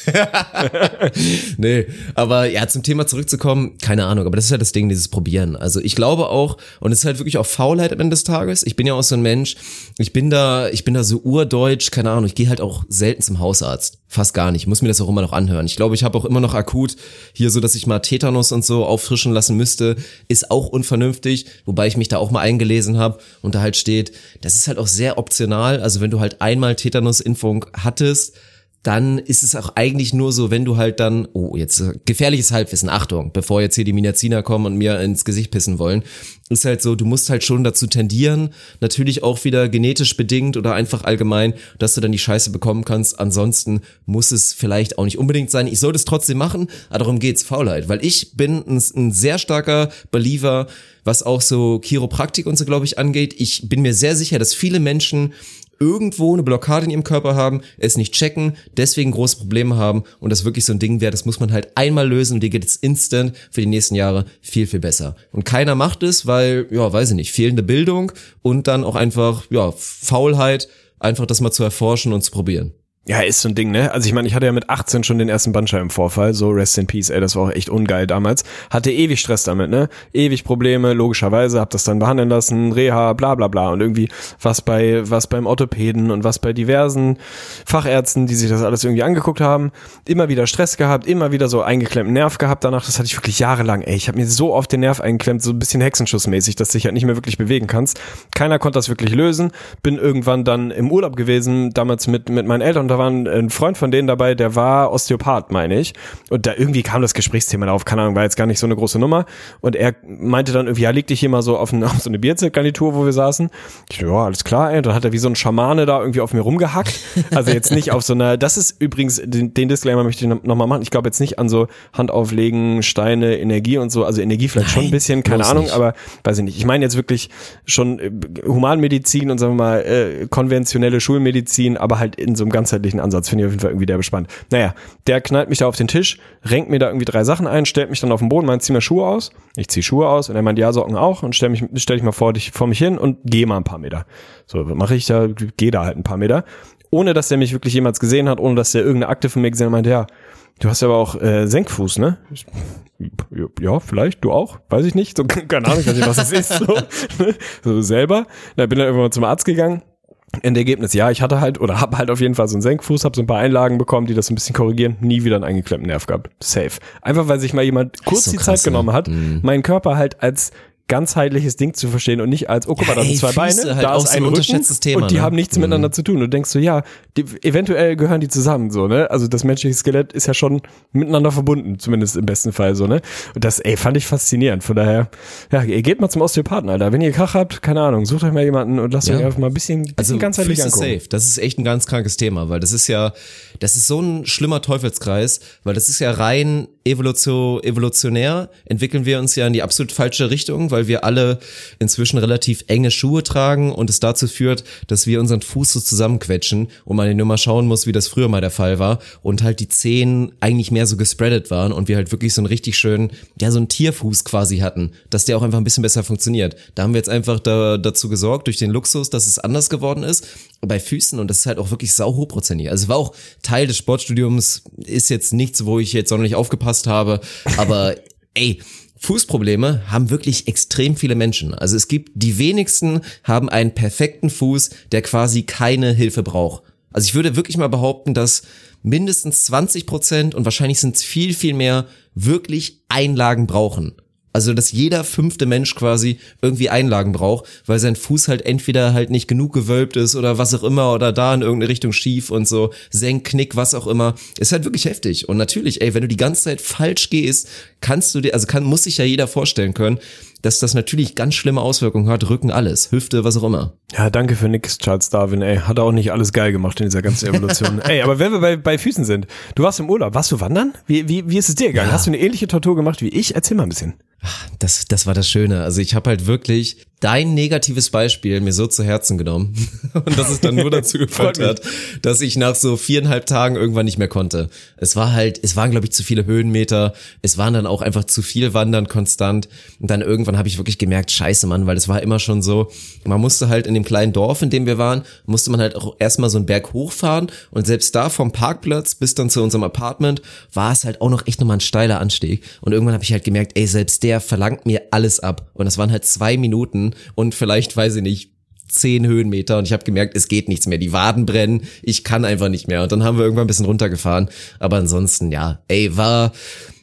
nee, aber ja, zum Thema zurückzukommen, keine Ahnung, aber das ist ja das Ding, dieses Probieren. Also ich glaube auch, und es ist halt wirklich auch Faulheit am Ende des Tages. Ich bin ja auch so ein Mensch, ich bin da, ich bin da so urdeutsch, keine Ahnung, ich gehe halt auch selten zum Hausarzt. Fast gar nicht. Ich muss mir das auch immer noch anhören. Ich glaube, ich habe auch immer noch akut hier so, dass ich mal Tetanus und so auffrischen lassen müsste, ist auch unvernünftig, wobei ich mich da auch mal eingelesen habe und da halt steht, das ist halt auch sehr optional. Also wenn du halt einmal Tetanus-Impfung hattest, dann ist es auch eigentlich nur so, wenn du halt dann, oh, jetzt äh, gefährliches Halbwissen, Achtung, bevor jetzt hier die Minaziner kommen und mir ins Gesicht pissen wollen, ist halt so, du musst halt schon dazu tendieren, natürlich auch wieder genetisch bedingt oder einfach allgemein, dass du dann die Scheiße bekommen kannst. Ansonsten muss es vielleicht auch nicht unbedingt sein. Ich sollte es trotzdem machen, aber darum geht's, Faulheit, weil ich bin ein, ein sehr starker Believer, was auch so Chiropraktik und so, glaube ich, angeht. Ich bin mir sehr sicher, dass viele Menschen irgendwo eine Blockade in ihrem Körper haben, es nicht checken, deswegen große Probleme haben und das wirklich so ein Ding wäre, das muss man halt einmal lösen und dir geht es instant für die nächsten Jahre viel, viel besser. Und keiner macht es, weil, ja, weiß ich nicht, fehlende Bildung und dann auch einfach, ja, Faulheit, einfach das mal zu erforschen und zu probieren. Ja, ist so ein Ding, ne? Also ich meine, ich hatte ja mit 18 schon den ersten Bandscheibenvorfall, so rest in peace, ey, das war auch echt ungeil damals. Hatte ewig Stress damit, ne? Ewig Probleme, logischerweise, hab das dann behandeln lassen, Reha, bla bla bla und irgendwie was bei was beim Orthopäden und was bei diversen Fachärzten, die sich das alles irgendwie angeguckt haben, immer wieder Stress gehabt, immer wieder so eingeklemmten Nerv gehabt danach, das hatte ich wirklich jahrelang, ey, ich habe mir so oft den Nerv eingeklemmt, so ein bisschen Hexenschussmäßig, dass du dich halt nicht mehr wirklich bewegen kannst. Keiner konnte das wirklich lösen, bin irgendwann dann im Urlaub gewesen, damals mit mit meinen Eltern, da war ein, ein Freund von denen dabei, der war Osteopath, meine ich. Und da irgendwie kam das Gesprächsthema auf, keine Ahnung, war jetzt gar nicht so eine große Nummer. Und er meinte dann irgendwie, ja, leg dich hier mal so auf, ein, auf so eine Bierzeltgarnitur, wo wir saßen. Ich so, ja, alles klar, ey. Und dann hat er wie so ein Schamane da irgendwie auf mir rumgehackt. Also jetzt nicht auf so einer, das ist übrigens, den, den Disclaimer möchte ich nochmal machen. Ich glaube jetzt nicht an so Hand auflegen, Steine, Energie und so. Also Energie vielleicht schon ein Nein, bisschen, keine Ahnung, nicht. aber weiß ich nicht. Ich meine jetzt wirklich schon äh, Humanmedizin und sagen wir mal äh, konventionelle Schulmedizin, aber halt in so einem ganzheitlichen Ansatz finde ich auf jeden Fall irgendwie der bespannt. Naja, der knallt mich da auf den Tisch, renkt mir da irgendwie drei Sachen ein, stellt mich dann auf den Boden, meint, zieh mal Schuhe aus. Ich zieh Schuhe aus und er meint, ja, Socken auch und stell mich, stell dich mal vor, dich, vor mich hin und geh mal ein paar Meter. So, was mache ich da? Geh da halt ein paar Meter. Ohne, dass er mich wirklich jemals gesehen hat, ohne, dass er irgendeine Akte von mir gesehen hat, meinte, ja, du hast aber auch äh, Senkfuß, ne? Ich, ja, vielleicht, du auch, weiß ich nicht. So, keine Ahnung, ich weiß nicht, was es ist. So, ne? so selber. Da bin dann irgendwann zum Arzt gegangen. Endergebnis, ja, ich hatte halt oder habe halt auf jeden Fall so einen Senkfuß, habe so ein paar Einlagen bekommen, die das ein bisschen korrigieren, nie wieder einen eingeklemmten Nerv gehabt. Safe. Einfach weil sich mal jemand kurz so die krass, Zeit genommen ne? hat, Mhm. meinen Körper halt als ganzheitliches Ding zu verstehen und nicht als, oh guck mal, Ja, da sind zwei Füße Beine, halt da ist so ein ein Rücken unterschätztes Thema, und die ne? haben nichts Mhm. miteinander zu tun. Du denkst so, ja, die, eventuell gehören die zusammen, so, ne? Also das menschliche Skelett ist ja schon miteinander verbunden, zumindest im besten Fall, so, ne? Und das, ey, fand ich faszinierend. Von daher, ja, ihr geht mal zum Osteopathen, Alter. Wenn ihr Krach habt, keine Ahnung, sucht euch mal jemanden und lasst Ja. euch einfach mal ein bisschen, bisschen Also ganzheitlich Füße angucken. safe. Das ist echt ein ganz krankes Thema, weil das ist ja, das ist so ein schlimmer Teufelskreis, weil das ist ja rein evolution, evolutionär entwickeln wir uns ja in die absolut falsche Richtung, weil wir alle inzwischen relativ enge Schuhe tragen und es dazu führt, dass wir unseren Fuß so zusammenquetschen und man nur mal schauen muss, wie das früher mal der Fall war und halt die Zehen eigentlich mehr so gespreadet waren und wir halt wirklich so einen richtig schönen, ja, so einen Tierfuß quasi hatten, dass der auch einfach ein bisschen besser funktioniert. Da haben wir jetzt einfach da, dazu gesorgt, durch den Luxus, dass es anders geworden ist. Bei Füßen und das ist halt auch wirklich sau hochprozentig. Also war auch Teil des Sportstudiums, ist jetzt nichts, wo ich jetzt sonderlich aufgepasst habe, aber ey, Fußprobleme haben wirklich extrem viele Menschen. Also es gibt die wenigsten haben einen perfekten Fuß, der quasi keine Hilfe braucht. Also ich würde wirklich mal behaupten, dass mindestens 20 Prozent und wahrscheinlich sind es viel, viel mehr wirklich Einlagen brauchen. Also, dass jeder fünfte Mensch quasi irgendwie Einlagen braucht, weil sein Fuß halt entweder halt nicht genug gewölbt ist oder was auch immer oder da in irgendeine Richtung schief und so, Senk, Knick, was auch immer. Ist halt wirklich heftig. Und natürlich, ey, wenn du die ganze Zeit falsch gehst, kannst du dir, also kann, muss sich ja jeder vorstellen können, dass das natürlich ganz schlimme Auswirkungen hat, Rücken, alles, Hüfte, was auch immer. Ja, danke für nix, Charles Darwin, ey. Hat auch nicht alles geil gemacht in dieser ganzen Evolution. ey, aber wenn wir bei, bei Füßen sind, du warst im Urlaub, warst du wandern? Wie, wie, wie ist es dir gegangen? Ja. Hast du eine ähnliche Tortur gemacht wie ich? Erzähl mal ein bisschen. Das, das war das Schöne. Also ich habe halt wirklich dein negatives Beispiel mir so zu Herzen genommen und dass es dann nur dazu geführt hat, dass ich nach so viereinhalb Tagen irgendwann nicht mehr konnte. Es war halt, es waren glaube ich zu viele Höhenmeter, es waren dann auch einfach zu viel Wandern konstant. Und dann irgendwann habe ich wirklich gemerkt, scheiße Mann, weil es war immer schon so, man musste halt in dem kleinen Dorf, in dem wir waren, musste man halt auch erstmal so einen Berg hochfahren. Und selbst da vom Parkplatz bis dann zu unserem Apartment war es halt auch noch echt nochmal ein steiler Anstieg. Und irgendwann habe ich halt gemerkt, ey, selbst der verlangt mir alles ab. Und das waren halt zwei Minuten und vielleicht, weiß ich nicht, zehn Höhenmeter und ich habe gemerkt, es geht nichts mehr. Die Waden brennen, ich kann einfach nicht mehr. Und dann haben wir irgendwann ein bisschen runtergefahren. Aber ansonsten, ja, ey, war,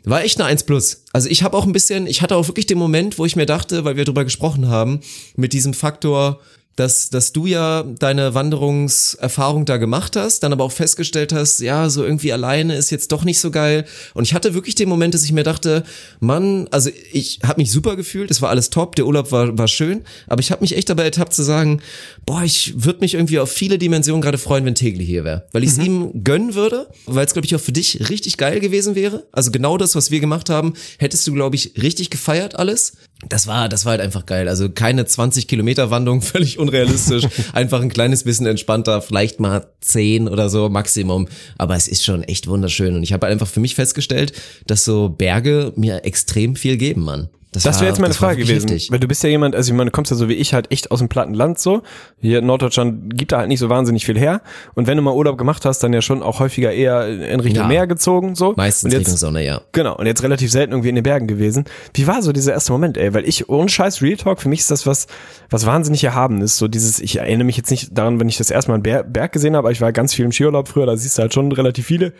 war echt eine 1 plus. Also ich habe auch ein bisschen, ich hatte auch wirklich den Moment, wo ich mir dachte, weil wir drüber gesprochen haben, mit diesem Faktor, dass, dass du ja deine Wanderungserfahrung da gemacht hast, dann aber auch festgestellt hast, ja, so irgendwie alleine ist jetzt doch nicht so geil. Und ich hatte wirklich den Moment, dass ich mir dachte, Mann, also ich habe mich super gefühlt, es war alles top, der Urlaub war, war schön, aber ich habe mich echt dabei ertappt zu sagen, boah, ich würde mich irgendwie auf viele Dimensionen gerade freuen, wenn Tegli hier wäre. Weil ich es ihm gönnen würde, weil es, glaube ich, auch für dich richtig geil gewesen wäre. Also genau das, was wir gemacht haben, hättest du, glaube ich, richtig gefeiert alles. Das war, das war halt einfach geil. Also keine 20 Kilometer Wandlung, völlig unrealistisch. einfach ein kleines bisschen entspannter, vielleicht mal 10 oder so Maximum. Aber es ist schon echt wunderschön. Und ich habe einfach für mich festgestellt, dass so Berge mir extrem viel geben, Mann. Das, wäre jetzt meine das Frage gewesen. heftig. Weil du bist ja jemand, also ich meine, du kommst ja so wie ich halt echt aus dem platten Land so. Hier in Norddeutschland gibt da halt nicht so wahnsinnig viel her. Und wenn du mal Urlaub gemacht hast, dann ja schon auch häufiger eher in Richtung Ja. Meer gezogen so. Meistens jetzt, Richtung Sonne, ja. Genau, und jetzt relativ selten irgendwie in den Bergen gewesen. Wie war so dieser erste Moment, ey? Weil ich, ohne Scheiß Real Talk, für mich ist das was, was wahnsinnig erhaben ist. So dieses, ich erinnere mich jetzt nicht daran, wenn ich das erste Mal einen Ber Berg gesehen habe, aber ich war ganz viel im Skiurlaub früher, da siehst du halt schon relativ viele.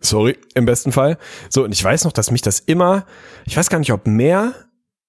Sorry, im besten Fall. So, und ich weiß noch, dass mich das immer, ich weiß gar nicht, ob mehr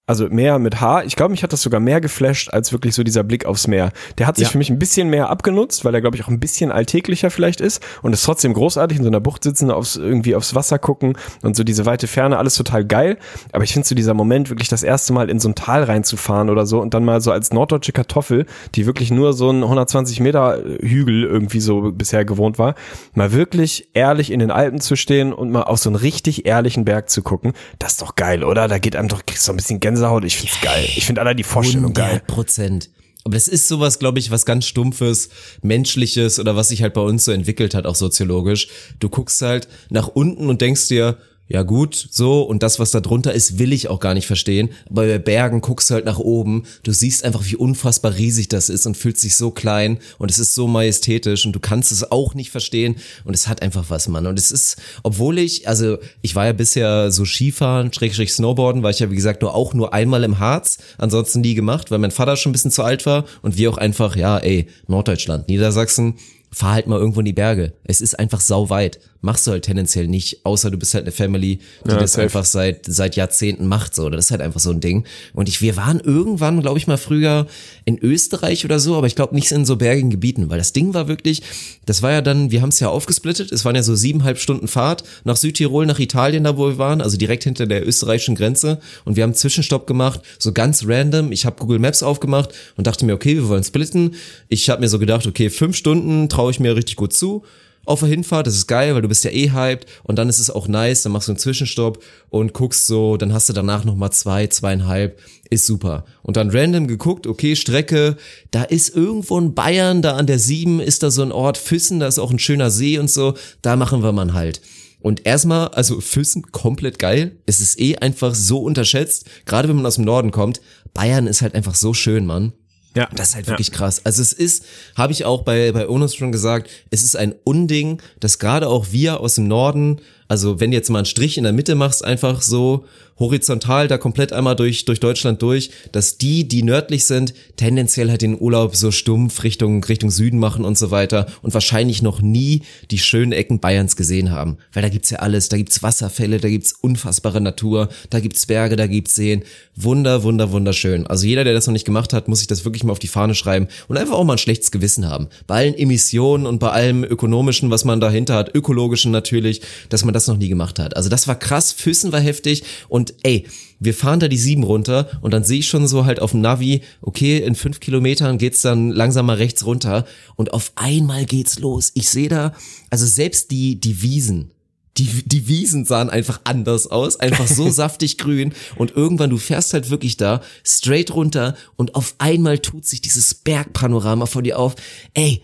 also mehr mit H. Ich glaube, mich hat das sogar mehr geflasht als wirklich so dieser Blick aufs Meer. Der hat sich Ja. für mich ein bisschen mehr abgenutzt, weil er, glaube ich, auch ein bisschen alltäglicher vielleicht ist und ist trotzdem großartig in so einer Bucht sitzen, aufs, irgendwie aufs Wasser gucken und so diese weite Ferne, alles total geil. Aber ich finde so dieser Moment, wirklich das erste Mal in so ein Tal reinzufahren oder so und dann mal so als norddeutsche Kartoffel, die wirklich nur so ein 120 Meter Hügel irgendwie so bisher gewohnt war, mal wirklich ehrlich in den Alpen zu stehen und mal auf so einen richtig ehrlichen Berg zu gucken, das ist doch geil, oder? Da geht einem doch, kriegst du ein bisschen Gänsehaut. Ich find's geil. Ich finde allein die Vorstellung geil. 100 Prozent. Aber das ist sowas, glaube ich, was ganz Stumpfes, Menschliches oder was sich halt bei uns so entwickelt hat, auch soziologisch. Du guckst halt nach unten und denkst dir, ja gut, so, und das, was da drunter ist, will ich auch gar nicht verstehen. Aber bei Bergen guckst du halt nach oben, du siehst einfach, wie unfassbar riesig das ist und fühlst dich so klein und es ist so majestätisch und du kannst es auch nicht verstehen und es hat einfach was, Mann. Und es ist, obwohl ich, also ich war ja bisher so Skifahren, Schrägstrich Snowboarden, war ich ja wie gesagt nur auch nur einmal im Harz, ansonsten nie gemacht, weil mein Vater schon ein bisschen zu alt war und wir auch einfach, ja, ey, Norddeutschland, Niedersachsen, fahr halt mal irgendwo in die Berge. Es ist einfach sau weit. Machst du halt tendenziell nicht, außer du bist halt eine Family, die Ja, das safe. einfach seit, seit Jahrzehnten macht, so. Das ist halt einfach so ein Ding. Und ich, wir waren irgendwann, glaube ich mal früher in Österreich oder so, aber ich glaube nicht in so bergigen Gebieten, weil das Ding war wirklich, das war ja dann, wir haben es ja aufgesplittet, es waren ja so siebeneinhalb Stunden Fahrt nach Südtirol, nach Italien, da wo wir waren, also direkt hinter der österreichischen Grenze. Und wir haben einen Zwischenstopp gemacht, so ganz random. Ich habe Google Maps aufgemacht und dachte mir, okay, wir wollen splitten. Ich habe mir so gedacht, okay, fünf Stunden traue ich mir richtig gut zu. Auf der Hinfahrt, das ist geil, weil du bist ja eh hyped und dann ist es auch nice, dann machst du einen Zwischenstopp und guckst so, dann hast du danach nochmal zwei, zweieinhalb, ist super. Und dann random geguckt, okay, Strecke, da ist irgendwo in Bayern, da an der Sieben ist da so ein Ort, Füssen, da ist auch ein schöner See und so, da machen wir mal einen Halt. Und erstmal, also Füssen komplett geil. Es ist eh einfach so unterschätzt, gerade wenn man aus dem Norden kommt. Bayern ist halt einfach so schön, Mann. Ja. Das ist halt wirklich krass. Also es ist, habe ich auch bei, bei Onus schon gesagt, es ist ein Unding, dass gerade auch wir aus dem Norden, also wenn du jetzt mal einen Strich in der Mitte machst, einfach so horizontal da komplett einmal durch, durch Deutschland durch, dass die, die nördlich sind, tendenziell halt den Urlaub so stumpf Richtung, Richtung Süden machen und so weiter und wahrscheinlich noch nie die schönen Ecken Bayerns gesehen haben. Weil da gibt's ja alles, da gibt's Wasserfälle, da gibt's unfassbare Natur, da gibt's Berge, da gibt's Seen. Wunder, wunder, wunderschön. Also jeder, der das noch nicht gemacht hat, muss sich das wirklich mal auf die Fahne schreiben und einfach auch mal ein schlechtes Gewissen haben. Bei allen Emissionen und bei allem ökonomischen, was man dahinter hat, ökologischen natürlich, dass man das noch nie gemacht hat. Also das war krass, Füssen war heftig und ey, wir fahren da die sieben runter und dann sehe ich schon so halt auf dem Navi, okay, in fünf Kilometern geht's dann langsam mal rechts runter und auf einmal geht's los. Ich sehe da, also selbst die, die Wiesen, die, die Wiesen sahen einfach anders aus, einfach so saftig grün und irgendwann, du fährst halt wirklich da straight runter und auf einmal tut sich dieses Bergpanorama vor dir auf. Ey,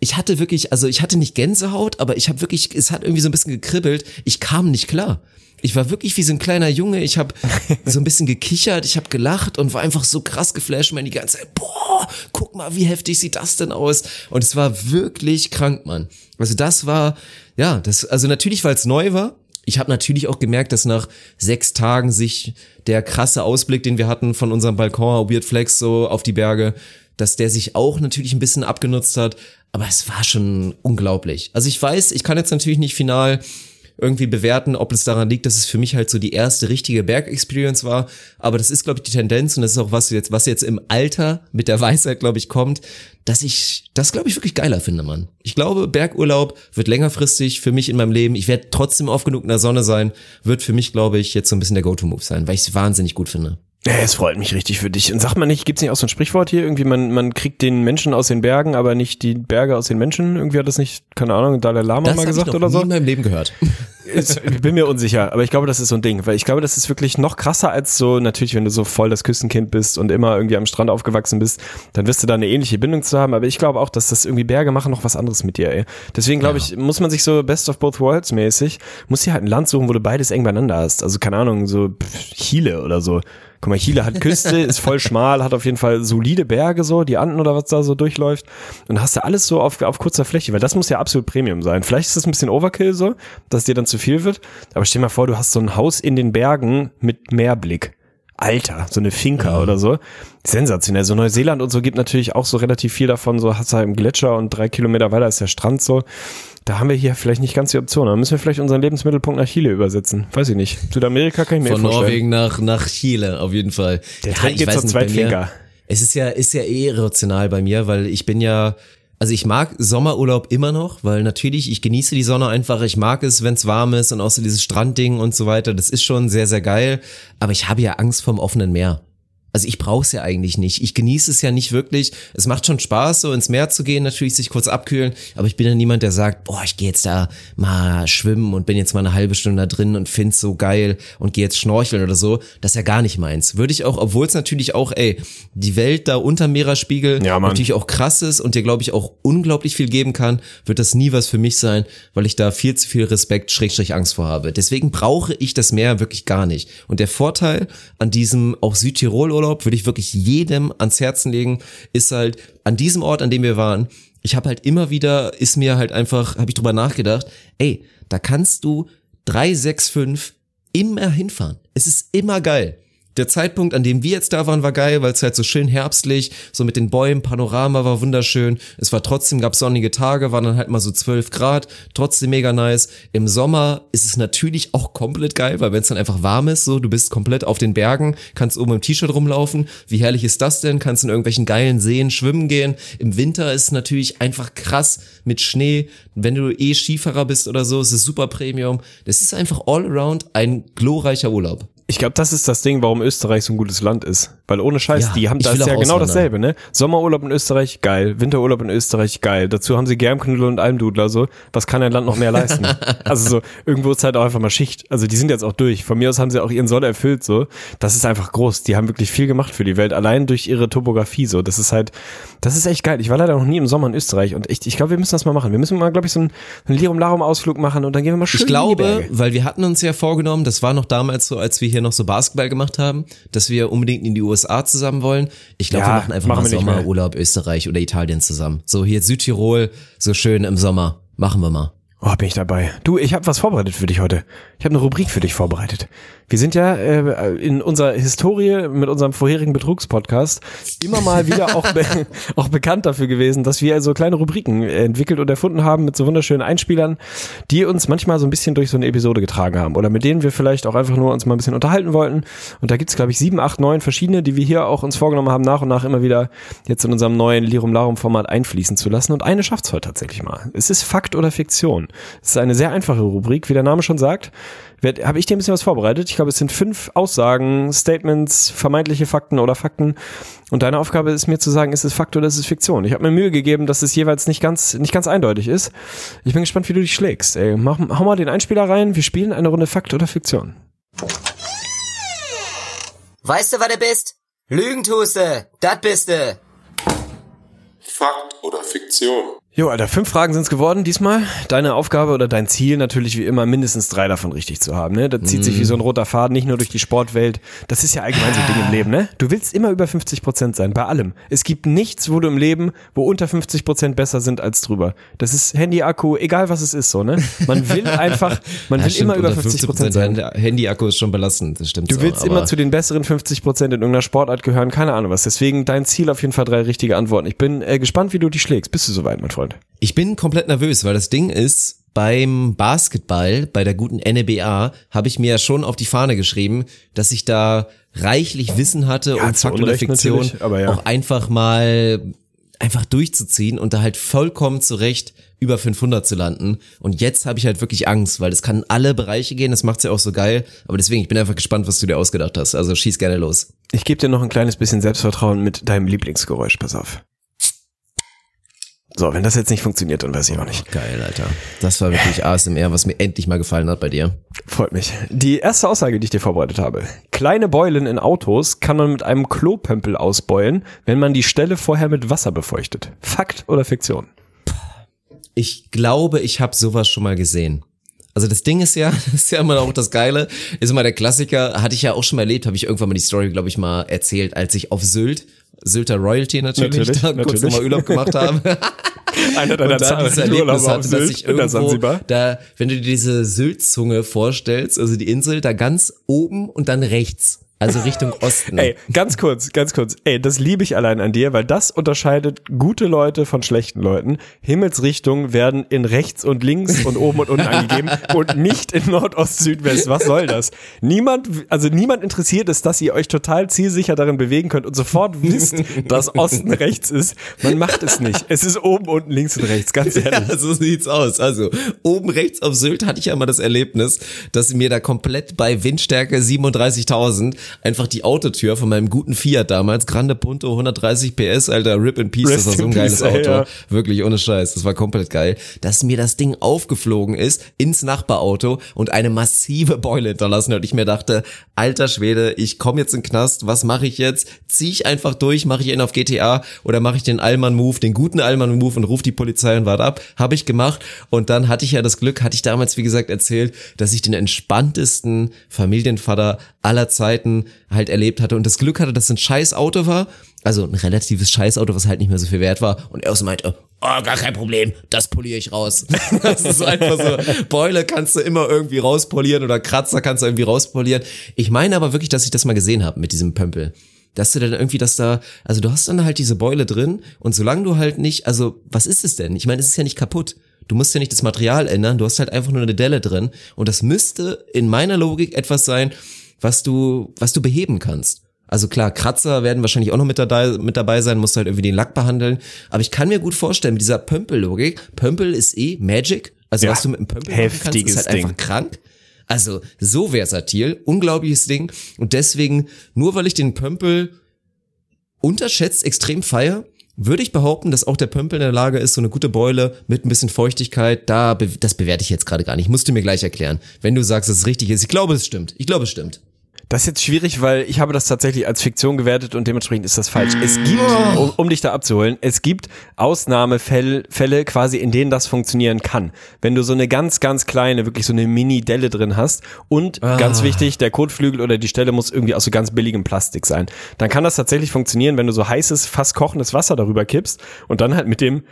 ich hatte wirklich, also ich hatte nicht Gänsehaut, aber ich habe wirklich, es hat irgendwie so ein bisschen gekribbelt. Ich kam nicht klar. Ich war wirklich wie so ein kleiner Junge. Ich habe so ein bisschen gekichert, ich habe gelacht und war einfach so krass geflasht, man die ganze Zeit, boah, guck mal, wie heftig sieht das denn aus? Und es war wirklich krank, Mann. Also das war, ja, das, also natürlich, weil es neu war. Ich habe natürlich auch gemerkt, dass nach sechs Tagen sich der krasse Ausblick, den wir hatten von unserem Balkon, Weird Flex so auf die Berge, dass der sich auch natürlich ein bisschen abgenutzt hat. Aber es war schon unglaublich. Also ich weiß, ich kann jetzt natürlich nicht final irgendwie bewerten, ob es daran liegt, dass es für mich halt so die erste richtige Bergexperience war. Aber das ist, glaube ich, die Tendenz und das ist auch was jetzt, was jetzt im Alter mit der Weisheit, glaube ich, kommt, dass ich das, glaube ich, wirklich geiler finde, Mann. Ich glaube, Bergurlaub wird längerfristig für mich in meinem Leben. Ich werde trotzdem oft genug in der Sonne sein. Wird für mich, glaube ich, jetzt so ein bisschen der Go-To-Move sein, weil ich es wahnsinnig gut finde. Ja, es freut mich richtig für dich. Und sagt man nicht, gibt's nicht auch so ein Sprichwort hier? Irgendwie, man, man kriegt den Menschen aus den Bergen, aber nicht die Berge aus den Menschen. Irgendwie hat das nicht, keine Ahnung, Dalai Lama Das mal habe ich gesagt noch oder nie so. in meinem Leben gehört. Ich bin mir unsicher, aber ich glaube, das ist so ein Ding, weil ich glaube, das ist wirklich noch krasser als so, natürlich, wenn du so voll das Küstenkind bist und immer irgendwie am Strand aufgewachsen bist, dann wirst du da eine ähnliche Bindung zu haben, aber ich glaube auch, dass das irgendwie Berge machen noch was anderes mit dir, ey. Deswegen glaube ich, muss man sich so Best of Both Worlds mäßig, muss hier halt ein Land suchen, wo du beides eng beieinander hast. Also keine Ahnung, so Chile oder so. Guck mal, Chile hat Küste, ist voll schmal, hat auf jeden Fall solide Berge so, die Anden oder was da so durchläuft. Und hast du alles so auf, auf kurzer Fläche, weil das muss ja absolut Premium sein. Vielleicht ist das ein bisschen Overkill so, dass dir dann zu viel wird. Aber stell dir mal vor, du hast so ein Haus in den Bergen mit Meerblick. Alter, so eine Finca oder so. Sensationell. So Neuseeland und so gibt natürlich auch so relativ viel davon. So hast du halt einen Gletscher und drei Kilometer weiter ist der Strand so. Da haben wir hier vielleicht nicht ganz die Option. Da müssen wir vielleicht unseren Lebensmittelpunkt nach Chile übersetzen. Weiß ich nicht. Südamerika kann ich mir Von vorstellen. Norwegen nach, nach Chile, auf jeden Fall. Der Trend geht mir- Zweitfinker. Es ist ja, ist ja eh irrational bei mir, weil ich bin ja, also ich mag Sommerurlaub immer noch, weil natürlich, ich genieße die Sonne einfach, ich mag es, wenn es warm ist und auch so dieses Strandding und so weiter, das ist schon sehr, sehr geil, aber ich habe ja Angst vom offenen Meer. Also ich brauche es ja eigentlich nicht. Ich genieße es ja nicht wirklich. Es macht schon Spaß, so ins Meer zu gehen, natürlich sich kurz abkühlen. Aber ich bin ja niemand, der sagt, boah, ich gehe jetzt da mal schwimmen und bin jetzt mal eine halbe Stunde da drin und find's so geil und gehe jetzt schnorcheln oder so. Das ist ja gar nicht meins. Würde ich auch, obwohl es natürlich auch, ey, die Welt da unter Meeresspiegel Ja, natürlich auch krass ist und dir, glaube ich, auch unglaublich viel geben kann, wird das nie was für mich sein, weil ich da viel zu viel Respekt, Schrägstrich Angst vor habe. Deswegen brauche ich das Meer wirklich gar nicht. Und der Vorteil an diesem auch Südtirol-Urlaub würde ich wirklich jedem ans Herzen legen, ist halt an diesem Ort, an dem wir waren, ich habe halt immer wieder, ist mir halt einfach, habe ich drüber nachgedacht, ey, da kannst du 365 immer hinfahren. Es ist immer geil. Der Zeitpunkt, an dem wir jetzt da waren, war geil, weil es halt so schön herbstlich, so mit den Bäumen, Panorama war wunderschön. Es war trotzdem, gab sonnige Tage, waren dann halt mal so 12 Grad, trotzdem mega nice. Im Sommer ist es natürlich auch komplett geil, weil wenn es dann einfach warm ist, so, du bist komplett auf den Bergen, kannst oben im T-Shirt rumlaufen. Wie herrlich ist das denn? Kannst in irgendwelchen geilen Seen schwimmen gehen. Im Winter ist es natürlich einfach krass mit Schnee. Wenn du eh Skifahrer bist oder so, ist es super Premium. Das ist einfach all around ein glorreicher Urlaub. Ich glaube, das ist das Ding, warum Österreich so ein gutes Land ist. Weil ohne Scheiß, Ja, die haben das will ja genau dasselbe, ne? Sommerurlaub in Österreich, geil. Winterurlaub in Österreich, geil. Dazu haben sie Germknüdel und Almdudler, so. Was kann ein Land noch mehr leisten? also so, irgendwo ist halt auch einfach mal Schicht. Also die sind jetzt auch durch. Von mir aus haben sie auch ihren Soll erfüllt, so. Das ist einfach groß. Die haben wirklich viel gemacht für die Welt. Allein durch ihre Topografie, so. Das ist halt, das ist echt geil. Ich war leider noch nie im Sommer in Österreich und echt, ich glaube, wir müssen das mal machen. Wir müssen mal, glaube ich, so einen, einen Lirum-Larum-Ausflug machen und dann gehen wir mal schön Ich in die glaube, weil wir hatten uns ja vorgenommen, das war noch damals so, als wir hier noch so Basketball gemacht haben, dass wir unbedingt in die USA zusammen wollen. Ich glaube, Ja, wir machen einfach machen mal. Sommerurlaub Österreich oder Italien zusammen. So hier Südtirol, so schön im Sommer. Machen wir mal. Oh, bin ich dabei. Du, ich habe was vorbereitet für dich heute. Ich habe eine Rubrik für dich vorbereitet. Wir sind ja äh, in unserer Historie mit unserem vorherigen Betrugspodcast immer mal wieder auch, be auch bekannt dafür gewesen, dass wir so kleine Rubriken entwickelt und erfunden haben mit so wunderschönen Einspielern, die uns manchmal so ein bisschen durch so eine Episode getragen haben oder mit denen wir vielleicht auch einfach nur uns mal ein bisschen unterhalten wollten. Und da gibt's glaube ich, sieben, acht, neun verschiedene, die wir hier auch uns vorgenommen haben, nach und nach immer wieder jetzt in unserem neuen Lirum Larum Format einfließen zu lassen. Und eine schafft's heute tatsächlich mal. Es ist Fakt oder Fiktion. Es ist eine sehr einfache Rubrik, wie der Name schon sagt. Habe ich dir ein bisschen was vorbereitet? Ich glaube, es sind fünf Aussagen, Statements, vermeintliche Fakten oder Fakten. Und deine Aufgabe ist mir zu sagen, ist es Fakt oder ist es Fiktion? Ich habe mir Mühe gegeben, dass es jeweils nicht ganz, nicht ganz eindeutig ist. Ich bin gespannt, wie du dich schlägst. Ey, mach, hau mal den Einspieler rein. Wir spielen eine Runde Fakt oder Fiktion. Weißt du, was du bist? Lügen tust du, dat bist du. Fakt oder Fiktion? Jo, Alter, fünf Fragen sind's geworden diesmal. Deine Aufgabe oder dein Ziel natürlich wie immer mindestens drei davon richtig zu haben. Ne? Das zieht sich wie so ein roter Faden nicht nur durch die Sportwelt. Das ist ja allgemein so ein Ding im Leben. Ne? Du willst immer über 50 Prozent sein, bei allem. Es gibt nichts, wo du im Leben, wo unter 50 Prozent besser sind als drüber. Das ist Handy-Akku, egal was es ist, so ne. Man will einfach, man Ja, will stimmt, immer über unter 50 Prozent sein. Hand- Handy-Akku ist schon belastend, das stimmt. Du willst aber immer zu den besseren 50 Prozent in irgendeiner Sportart gehören, keine Ahnung was. Deswegen dein Ziel auf jeden Fall drei richtige Antworten. Ich bin äh, gespannt, wie du die schlägst. Bist du soweit, mein Freund? Ich bin komplett nervös, weil das Ding ist, beim Basketball, bei der guten NBA, habe ich mir ja schon auf die Fahne geschrieben, dass ich da reichlich Wissen hatte, um zu Fakt oder Fiktion ja. auch einfach mal einfach durchzuziehen und da halt vollkommen zurecht über 500 zu landen. Und jetzt habe ich halt wirklich Angst, weil das kann in alle Bereiche gehen, das macht's ja auch so geil. Aber deswegen, ich bin einfach gespannt, was du dir ausgedacht hast. Also schieß gerne los. Ich gebe dir noch ein kleines bisschen Selbstvertrauen mit deinem Lieblingsgeräusch. Pass auf. So, wenn das jetzt nicht funktioniert, dann weiß ich auch nicht. Geil, Alter. Das war wirklich ASMR, was mir endlich mal gefallen hat bei dir. Freut mich. Die erste Aussage, die ich dir vorbereitet habe. Kleine Beulen in Autos kann man mit einem Klopömpel ausbeulen, wenn man die Stelle vorher mit Wasser befeuchtet. Fakt oder Fiktion? Ich glaube, ich habe sowas schon mal gesehen. Also das Ding ist ja, das ist ja immer auch das Geile, ist immer der Klassiker, hatte ich ja auch schon mal erlebt, habe ich irgendwann mal die Story, glaube ich, mal erzählt, als ich auf Sylt, Sylter Royalty natürlich, Natürlich, da kurz natürlich. nochmal Urlaub gemacht habe. Einer dieses Erlebnis hatte, dass ich irgendwo da, wenn du dir diese Sylt-Zunge vorstellst, also die Insel, da ganz oben und dann rechts, also Richtung Osten. Ey, ganz kurz, ganz kurz. Ey, das liebe ich allein an dir, weil das unterscheidet gute Leute von schlechten Leuten. Himmelsrichtungen werden in rechts und links und oben und unten angegeben und nicht in Nordost, Südwest. Was soll das? Niemand, also niemand interessiert es, dass ihr euch total zielsicher darin bewegen könnt und sofort wisst, dass Osten rechts ist. Man macht es nicht. Es ist oben, unten, links und rechts, ganz ehrlich. Ja, so sieht's aus. Also, oben rechts auf Sylt hatte ich ja mal das Erlebnis, dass mir da komplett bei Windstärke 37.000 einfach die Autotür von meinem guten Fiat damals, Grande Punto, 130 PS, alter, Rip in Peace, Rest das war so in ein geiles peace, Auto. ja. Wirklich, ohne Scheiß, das war komplett geil. Dass mir das Ding aufgeflogen ist ins Nachbarauto und eine massive Beule hinterlassen hat. Ich mir dachte, alter Schwede, ich komme jetzt in den Knast, was mache ich jetzt? Zieh ich einfach durch, mache ich ihn auf GTA oder mache ich den Allmann-Move, den guten Allmann-Move und ruf die Polizei und warte ab? Habe ich gemacht und dann hatte ich ja das Glück, hatte ich damals, wie gesagt, erzählt, dass ich den entspanntesten Familienvater aller Zeiten halt erlebt hatte und das Glück hatte, dass es ein scheiß Auto war, also ein relatives Scheißauto, was halt nicht mehr so viel wert war und er so meinte, oh, gar kein Problem, das poliere ich raus. das ist einfach so, Beule kannst du immer irgendwie rauspolieren oder Kratzer kannst du irgendwie rauspolieren. Ich meine aber wirklich, dass ich das mal gesehen habe mit diesem Pömpel. Dass du dann irgendwie das da, also du hast dann halt diese Beule drin und solange du halt nicht, also was ist es denn? Ich meine, es ist ja nicht kaputt. Du musst ja nicht das Material ändern, du hast halt einfach nur eine Delle drin und das müsste in meiner Logik etwas sein, was du, was du beheben kannst. Also klar, Kratzer werden wahrscheinlich auch noch mit dabei, mit dabei sein, musst halt irgendwie den Lack behandeln. Aber ich kann mir gut vorstellen, mit dieser Pömpel-Logik, Pömpel ist eh Magic. Also Ja, was du mit einem Pömpel machen kannst, ist halt einfach Ding. krank. Also so versatil, unglaubliches Ding. Und deswegen, nur weil ich den Pömpel unterschätzt extrem feier, würde ich behaupten, dass auch der Pömpel in der Lage ist, so eine gute Beule mit ein bisschen Feuchtigkeit, da, das bewerte ich jetzt gerade gar nicht. Musst du mir gleich erklären. Wenn du sagst, dass es richtig ist. Ich glaube, es stimmt. Ich glaube, es stimmt. Das ist jetzt schwierig, weil ich habe das tatsächlich als Fiktion gewertet und dementsprechend ist das falsch. Es gibt, um, um dich da abzuholen, es gibt Ausnahmefälle Fälle quasi, in denen das funktionieren kann. Wenn du so eine ganz, ganz kleine, wirklich so eine Mini-Delle drin hast und ganz wichtig, der Kotflügel oder die Stelle muss irgendwie aus so ganz billigem Plastik sein. Dann kann das tatsächlich funktionieren, wenn du so heißes, fast kochendes Wasser darüber kippst und dann halt mit dem,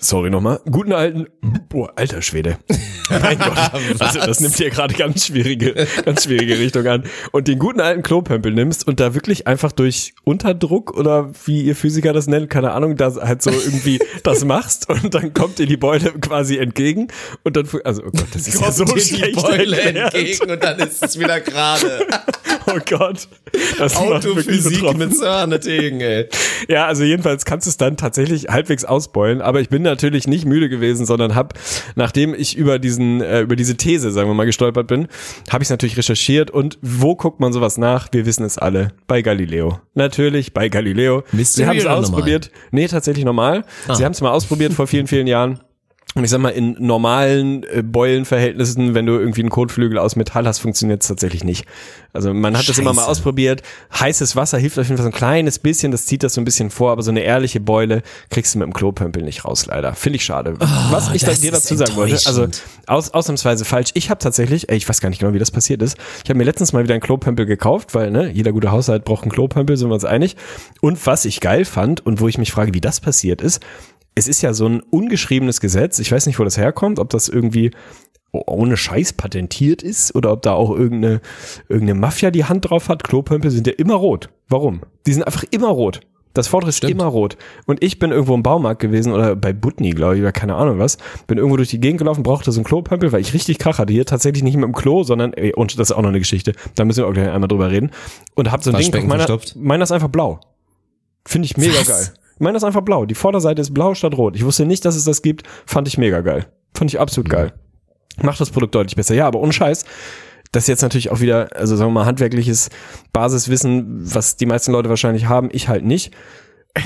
sorry nochmal, guten alten, boah, alter Schwede. mein Gott. Also das nimmt hier gerade ganz schwierige, ganz schwierige Richtung an. Und den guten alten Klopömpel nimmst und da wirklich einfach durch Unterdruck oder wie ihr Physiker das nennt, keine Ahnung, da halt so irgendwie das machst und dann kommt dir die Beule quasi entgegen und dann, also oh Gott, das ist ja so dir schlecht die Beule erklärt. entgegen und dann ist es wieder gerade. Oh Gott. Das Autophysik mit Sahnetegen, ey. Ja, also jedenfalls kannst du es dann tatsächlich halbwegs ausbeulen, aber ich bin natürlich nicht müde gewesen, sondern habe, nachdem ich über diesen äh, über diese These, sagen wir mal, gestolpert bin, habe ich es natürlich recherchiert und wo guckt man sowas nach? Wir wissen es alle, bei Galileo. Natürlich bei Galileo. Mystery Sie haben es oder normal? ausprobiert. Nee, tatsächlich normal. Sie haben es mal ausprobiert vor vielen, vielen Jahren. Und ich sag mal, in normalen äh, Beulenverhältnissen, wenn du irgendwie einen Kotflügel aus Metall hast, funktioniert es tatsächlich nicht. Also man hat das immer mal Scheiße. ausprobiert. Heißes Wasser hilft auf jeden Fall so ein kleines bisschen, das zieht das so ein bisschen vor, aber so eine ehrliche Beule kriegst du mit dem Klopömpel nicht raus, leider. Finde ich schade. Was ich Oh, dir dazu sagen wollte, also aus, ausnahmsweise falsch. Ich habe tatsächlich, ey, ich weiß gar nicht genau, wie das passiert ist. Ich habe mir letztens mal wieder einen Klopömpel gekauft, weil ne, jeder gute Haushalt braucht einen Klopömpel, sind wir uns einig. Und was ich geil fand und wo ich mich frage, wie das passiert ist, es ist ja so ein ungeschriebenes Gesetz. Ich weiß nicht, wo das herkommt, ob das irgendwie ohne Scheiß patentiert ist oder ob da auch irgendeine, irgendeine Mafia die Hand drauf hat. Klopömpel sind ja immer rot. Warum? Die sind einfach immer rot. Das vordere ist immer rot. Und ich bin irgendwo im Baumarkt gewesen oder bei Butni, glaube ich, oder keine Ahnung was. Bin irgendwo durch die Gegend gelaufen, brauchte so einen Klopömpel, weil ich richtig Krach hatte. Hier tatsächlich nicht mit dem Klo, sondern, ey, und das ist auch noch eine Geschichte. Da müssen wir auch gleich einmal drüber reden. Und hab so ein Ding, meiner, meiner ist einfach blau. Finde ich mega Was? geil. Meiner ist einfach blau. Die Vorderseite ist blau statt rot. Ich wusste nicht, dass es das gibt. Fand ich mega geil. Fand ich absolut geil. Macht das Produkt deutlich besser. Ja, aber ohne Scheiß. Das ist jetzt natürlich auch wieder, also sagen wir mal, handwerkliches Basiswissen, was die meisten Leute wahrscheinlich haben, ich halt nicht.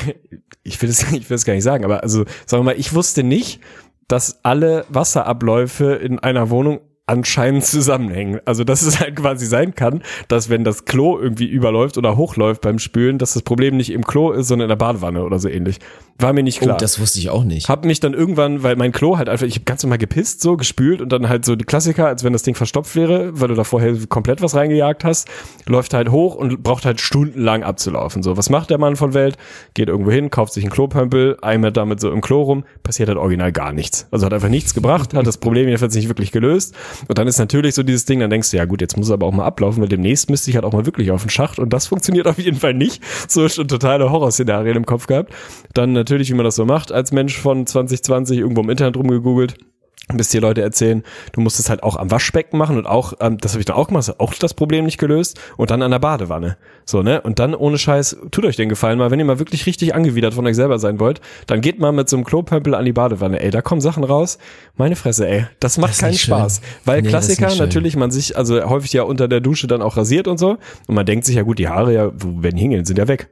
Ich will es ich will es gar nicht sagen, aber also sagen wir mal, ich wusste nicht, dass alle Wasserabläufe in einer Wohnung anscheinend zusammenhängen. Also dass es halt quasi sein kann, dass wenn das Klo irgendwie überläuft oder hochläuft beim Spülen, dass das Problem nicht im Klo ist, sondern in der Badewanne oder so ähnlich. War mir nicht klar. Oh, das wusste ich auch nicht. Hab mich dann irgendwann, weil mein Klo halt einfach, ich habe ganz normal gepisst, so gespült und dann halt so die Klassiker, als wenn das Ding verstopft wäre, weil du da vorher komplett was reingejagt hast, läuft halt hoch und braucht halt stundenlang abzulaufen. So, was macht der Mann von Welt? Geht irgendwo hin, kauft sich einen Klopömpel, einmal damit so im Klo rum, passiert halt original gar nichts. Also hat einfach nichts gebracht, hat das Problem jedenfalls nicht wirklich gelöst. Und dann ist natürlich so dieses Ding, dann denkst du, ja gut, jetzt muss es aber auch mal ablaufen, weil demnächst müsste ich halt auch mal wirklich auf den Schacht und das funktioniert auf jeden Fall nicht. So schon totale Horrorszenarien im Kopf gehabt. Dann natürlich, wie man das so macht, als Mensch von 2020 irgendwo im Internet rumgegoogelt bis dir Leute erzählen, du musst es halt auch am Waschbecken machen und auch, ähm, das habe ich dann auch gemacht, auch das Problem nicht gelöst und dann an der Badewanne. So, ne? Und dann ohne Scheiß, tut euch den Gefallen mal, wenn ihr mal wirklich richtig angewidert von euch selber sein wollt, dann geht mal mit so einem Klopömpel an die Badewanne, ey, da kommen Sachen raus. Meine Fresse, ey, das macht Das keinen. Spaß. Weil Nee, Klassiker natürlich, man sich, also häufig ja unter der Dusche dann auch rasiert und so und man denkt sich ja gut, die Haare ja, wo werden die hingehen, sind ja weg.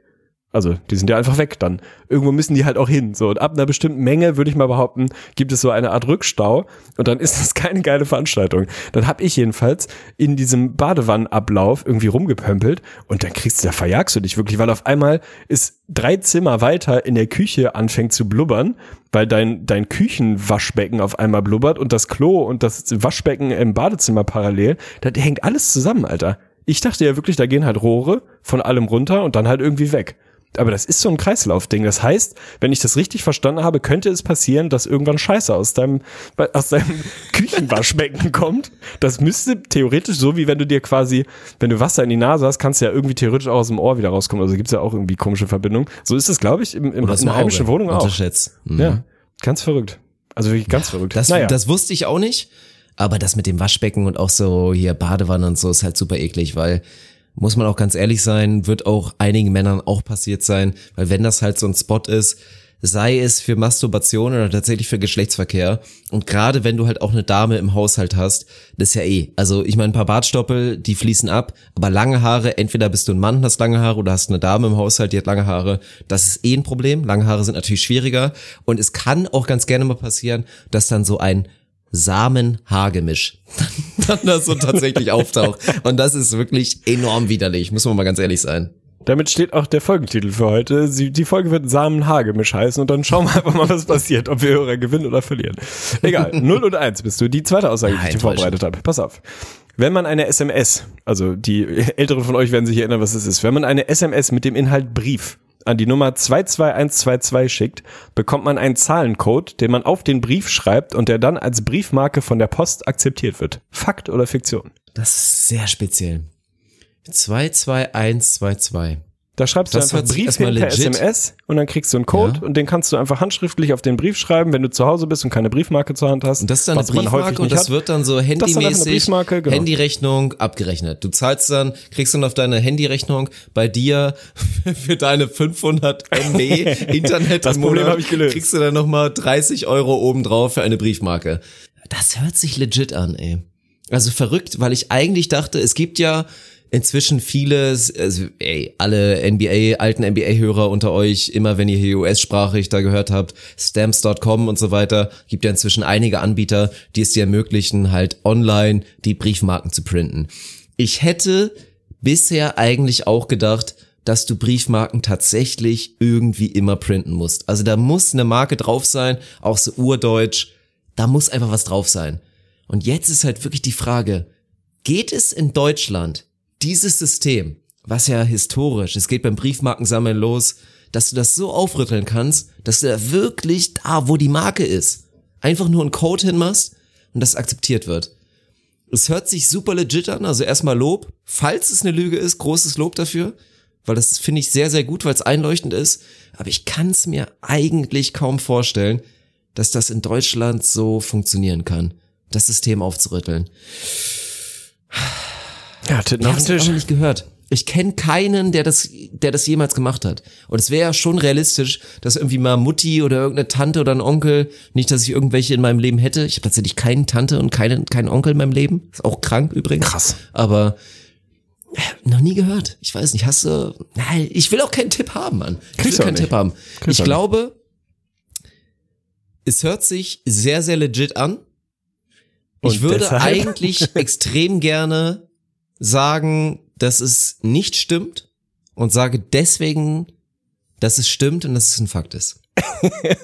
Also, die sind ja einfach weg dann. Irgendwo müssen die halt auch hin. So, und ab einer bestimmten Menge, würde ich mal behaupten, gibt es so eine Art Rückstau. Und dann ist das keine geile Veranstaltung. Dann habe ich jedenfalls in diesem Badewannenablauf irgendwie rumgepömpelt und dann kriegst du, da verjagst du dich wirklich, weil auf einmal ist drei Zimmer weiter in der Küche anfängt zu blubbern, weil dein, dein Küchenwaschbecken auf einmal blubbert und das Klo und das Waschbecken im Badezimmer parallel. Das hängt alles zusammen, Alter. Ich dachte ja wirklich, da gehen halt Rohre von allem runter und dann halt irgendwie weg. Aber das ist so ein Kreislaufding. Das heißt, wenn ich das richtig verstanden habe, könnte es passieren, dass irgendwann Scheiße aus deinem, aus deinem Küchenwaschbecken kommt. Das müsste theoretisch so, wie wenn du dir quasi, wenn du Wasser in die Nase hast, kannst du ja irgendwie theoretisch auch aus dem Ohr wieder rauskommen. Also gibt's ja auch irgendwie komische Verbindungen. So ist es, glaube ich, im, im, in einer heimischen. Wohnung auch. Unterschätzt. Mhm. Ja, ganz verrückt. Also wirklich ganz verrückt. Das, naja. das wusste ich auch nicht. Aber das mit dem Waschbecken und auch so hier Badewanne und so ist halt super eklig, weil muss man auch ganz ehrlich sein, wird auch einigen Männern auch passiert sein, weil wenn das halt so ein Spot ist, sei es für Masturbation oder tatsächlich für Geschlechtsverkehr. Und gerade wenn du halt auch eine Dame im Haushalt hast, das ist ja eh. Also ich meine, ein paar Bartstoppel, die fließen ab, aber lange Haare, entweder bist du ein Mann, hast lange Haare oder hast eine Dame im Haushalt, die hat lange Haare. Das ist eh ein Problem. Lange Haare sind natürlich schwieriger. Und es kann auch ganz gerne mal passieren, dass dann so ein Samen-Haargemisch dann da so tatsächlich auftaucht. Und das ist wirklich enorm widerlich, muss man mal ganz ehrlich sein. Damit steht auch der Folgentitel für heute. Sie, die Folge wird Samen-Hagemisch heißen und dann schauen wir einfach mal, was passiert, ob wir Hörer gewinnen oder verlieren. Egal, 0 und 1 bist du. Die zweite Aussage, die ich dir vorbereitet habe. Pass auf. Wenn man eine SMS, also die Älteren von euch werden sich erinnern, was es ist, wenn man eine SMS mit dem Inhalt Brief an die Nummer 22122 schickt, bekommt man einen Zahlencode, den man auf den Brief schreibt und der dann als Briefmarke von der Post akzeptiert wird. Fakt oder Fiktion? Das ist sehr speziell. 22122. Da schreibst Das du einfach Brief per. SMS und dann kriegst du einen Code Ja. und den kannst du einfach handschriftlich auf den Brief schreiben, wenn du zu Hause bist und keine Briefmarke zur Hand hast. Und das ist dann eine Briefmarke und das hat. wird dann so dann handymäßig, Briefmarke, genau. Handyrechnung abgerechnet. Du zahlst dann, kriegst dann auf deine Handyrechnung bei dir für deine 500 MB Internet Das Problem Monat, hab ich gelöst. kriegst du dann nochmal 30 Euro obendrauf für eine Briefmarke. Das hört sich legit an, ey. Also verrückt, weil ich eigentlich dachte, es gibt ja inzwischen viele, also ey, alle NBA, alten NBA-Hörer unter euch, immer wenn ihr hier US-sprachig da gehört habt, stamps.com und so weiter, gibt ja inzwischen einige Anbieter, die es dir ermöglichen, halt online die Briefmarken zu printen. Ich hätte bisher eigentlich auch gedacht, dass du Briefmarken tatsächlich irgendwie immer printen musst. Also da muss eine Marke drauf sein, auch so urdeutsch, da muss einfach was drauf sein. Und jetzt ist halt wirklich die Frage, geht es in Deutschland dieses System, was ja historisch, es geht beim Briefmarkensammeln los, dass du das so aufrütteln kannst, dass du da wirklich da, wo die Marke ist, einfach nur einen Code hinmachst und das akzeptiert wird. Es hört sich super legit an, also erstmal Lob. Falls es eine Lüge ist, großes Lob dafür, weil das finde ich sehr, sehr gut, weil es einleuchtend ist. Aber ich kann es mir eigentlich kaum vorstellen, dass das in Deutschland so funktionieren kann, das System aufzurütteln. Ja, Titten Ich auf habe den Tisch. noch nicht gehört. Ich kenne keinen, der das, der das jemals gemacht hat. Und es wäre ja schon realistisch, dass irgendwie mal Mutti oder irgendeine Tante oder ein Onkel, nicht, dass ich irgendwelche in meinem Leben hätte. Ich habe tatsächlich keinen Tante und keinen, keinen Onkel in meinem Leben. Ist auch krank übrigens. Krass. Aber äh, noch nie gehört. Ich weiß nicht. Hast du? Nein, ich will auch keinen Tipp haben, Mann. Ich Kriegst will keinen nicht. Tipp haben. Kriegst ich glaube, es hört sich sehr, sehr legit an. Ich Und würde deshalb? eigentlich extrem gerne sagen, dass es nicht stimmt und sage deswegen, dass es stimmt und dass es ein Fakt ist.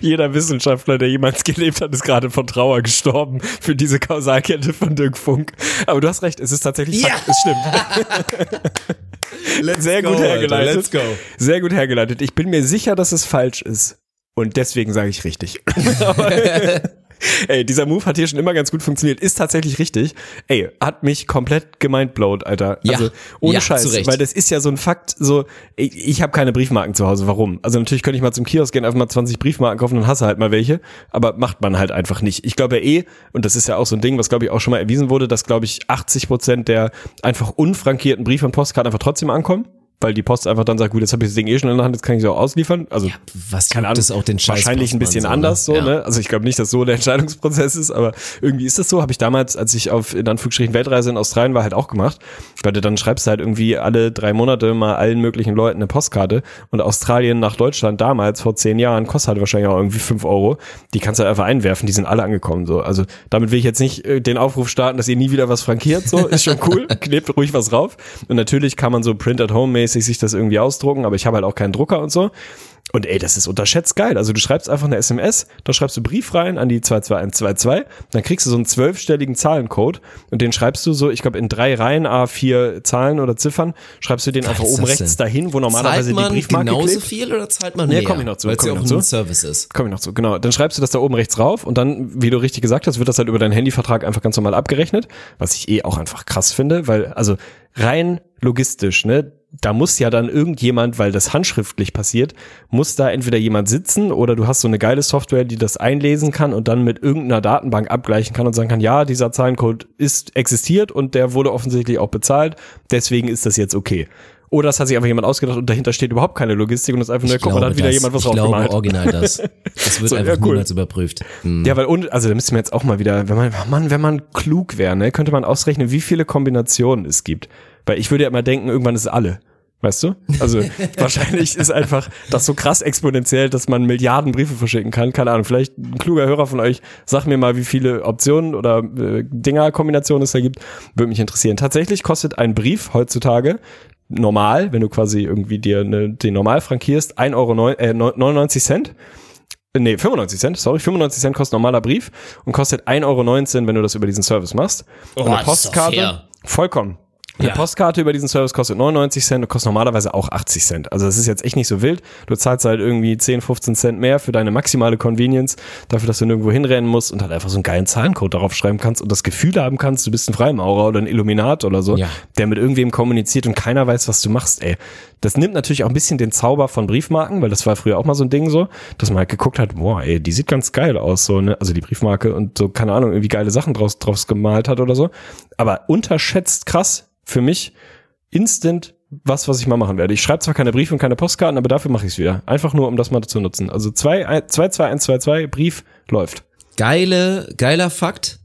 Jeder Wissenschaftler, der jemals gelebt hat, ist gerade von Trauer gestorben für diese Kausalkette von Dirk Funk. Aber du hast recht, es ist tatsächlich Ja. Fakt, es stimmt. Sehr gut go, hergeleitet. Alter, let's go. Sehr gut hergeleitet. Ich bin mir sicher, dass es falsch ist. Und deswegen sage ich richtig. Ey, dieser Move hat hier schon immer ganz gut funktioniert. Ist tatsächlich richtig. Ey, hat mich komplett gemindblowt, Alter. Ja. Also ohne Ja, Scheiß. Weil das ist ja so ein Fakt, so, ich, ich habe keine Briefmarken zu Hause. Warum? Also natürlich könnte ich mal zum Kiosk gehen, einfach mal 20 Briefmarken kaufen und hasse halt mal welche. Aber macht man halt einfach nicht. Ich glaube ja eh, und das ist ja auch so ein Ding, was glaube ich auch schon mal erwiesen wurde, dass glaube ich 80 Prozent der einfach unfrankierten Brief- und Postkarten einfach trotzdem ankommen. Weil die Post einfach dann sagt, gut, jetzt habe ich das Ding eh schon in der Hand, jetzt kann ich es auch ausliefern. Also Was keine juckt Ahnung, es auch den Scheiß wahrscheinlich ein bisschen Postmann anders so, ne? ne? Also ich glaube nicht, dass so der Entscheidungsprozess ist, aber irgendwie ist das so. Habe ich damals, als ich auf in Anführungsstrichen Weltreise in Australien war, halt auch gemacht. Weil du dann schreibst du halt irgendwie alle drei Monate mal allen möglichen Leuten eine Postkarte und Australien nach Deutschland damals vor zehn Jahren kostet halt wahrscheinlich auch irgendwie fünf Euro. Die kannst du halt einfach einwerfen, die sind alle angekommen so. Also damit will ich jetzt nicht äh, den Aufruf starten, dass ihr nie wieder was frankiert, so ist schon cool. Klebt ruhig was drauf. Und natürlich kann man so Print at Home mäßig sich das irgendwie ausdrucken, aber ich habe halt auch keinen Drucker und so. Und ey, das ist unterschätzt geil. Also du schreibst einfach eine SMS, da schreibst du Brief rein an die 22122, dann kriegst du so einen zwölfstelligen Zahlencode und den schreibst du so, ich glaube in drei Reihen A4 Zahlen oder Ziffern, schreibst du den einfach oben das rechts denn? dahin, wo normalerweise zahlt man die Briefmarke genauso klebt. viel oder zahlt man Nee, mehr? komm ich noch zu, Weil es komm ja ich auch ein zu. Service ist. Komme ich noch zu, genau. Dann schreibst du das da oben rechts rauf und dann, wie du richtig gesagt hast, wird das halt über deinen Handyvertrag einfach ganz normal abgerechnet, was ich eh auch einfach krass finde, weil, also rein logistisch, ne, da muss ja dann irgendjemand, weil das handschriftlich passiert, muss da entweder jemand sitzen oder du hast so eine geile Software, die das einlesen kann und dann mit irgendeiner Datenbank abgleichen kann und sagen kann, ja, dieser Zahlencode ist existiert und der wurde offensichtlich auch bezahlt, deswegen ist das jetzt okay. Oder es hat sich einfach jemand ausgedacht und dahinter steht überhaupt keine Logistik und ist einfach nur, Ich guck mal, da hat glaube wieder das. jemand was ich glaube draufgemalt. original das. Das wird So, einfach ja, cool. niemals überprüft. Hm. Ja, weil und also da müsste man jetzt auch mal wieder, wenn man Mann, wenn man klug wäre, ne, könnte man ausrechnen, wie viele Kombinationen es gibt. Weil ich würde ja immer denken, irgendwann ist es alle. Weißt du? Also wahrscheinlich ist einfach das so krass exponentiell, dass man Milliarden Briefe verschicken kann. Keine Ahnung, vielleicht ein kluger Hörer von euch, sagt mir mal, wie viele Optionen oder äh, Dinger-Kombinationen es da gibt. Würde mich interessieren. Tatsächlich kostet ein Brief heutzutage normal, wenn du quasi irgendwie dir ne, den normal frankierst, 1 Euro neun, äh, 99 Cent. Äh, Nee, 95 Cent, sorry, 95 Cent kostet normaler Brief und kostet 1,19 Euro, wenn du das über diesen Service machst. und eine Oh, ist doch Postkarte, vollkommen. Eine Ja. Postkarte über diesen Service kostet 99 Cent und kostet normalerweise auch 80 Cent. Also das ist jetzt echt nicht so wild. Du zahlst halt irgendwie 10, 15 Cent mehr für deine maximale Convenience, dafür, dass du nirgendwo hinrennen musst und halt einfach so einen geilen Zahlencode darauf schreiben kannst und das Gefühl haben kannst, du bist ein Freimaurer oder ein Illuminat oder so, Ja. der mit irgendwem kommuniziert und keiner weiß, was du machst, ey. Das nimmt natürlich auch ein bisschen den Zauber von Briefmarken, weil das war früher auch mal so ein Ding so, dass man halt geguckt hat, boah, ey, die sieht ganz geil aus, so, ne, also die Briefmarke und so, keine Ahnung, irgendwie geile Sachen draus, draus gemalt hat oder so. Aber unterschätzt krass für mich instant was, was ich mal machen werde. Ich schreibe zwar keine Briefe und keine Postkarten, aber dafür mache ich es wieder. Einfach nur, um das mal zu nutzen. Also 22122, Brief läuft. Geile, geiler Fakt.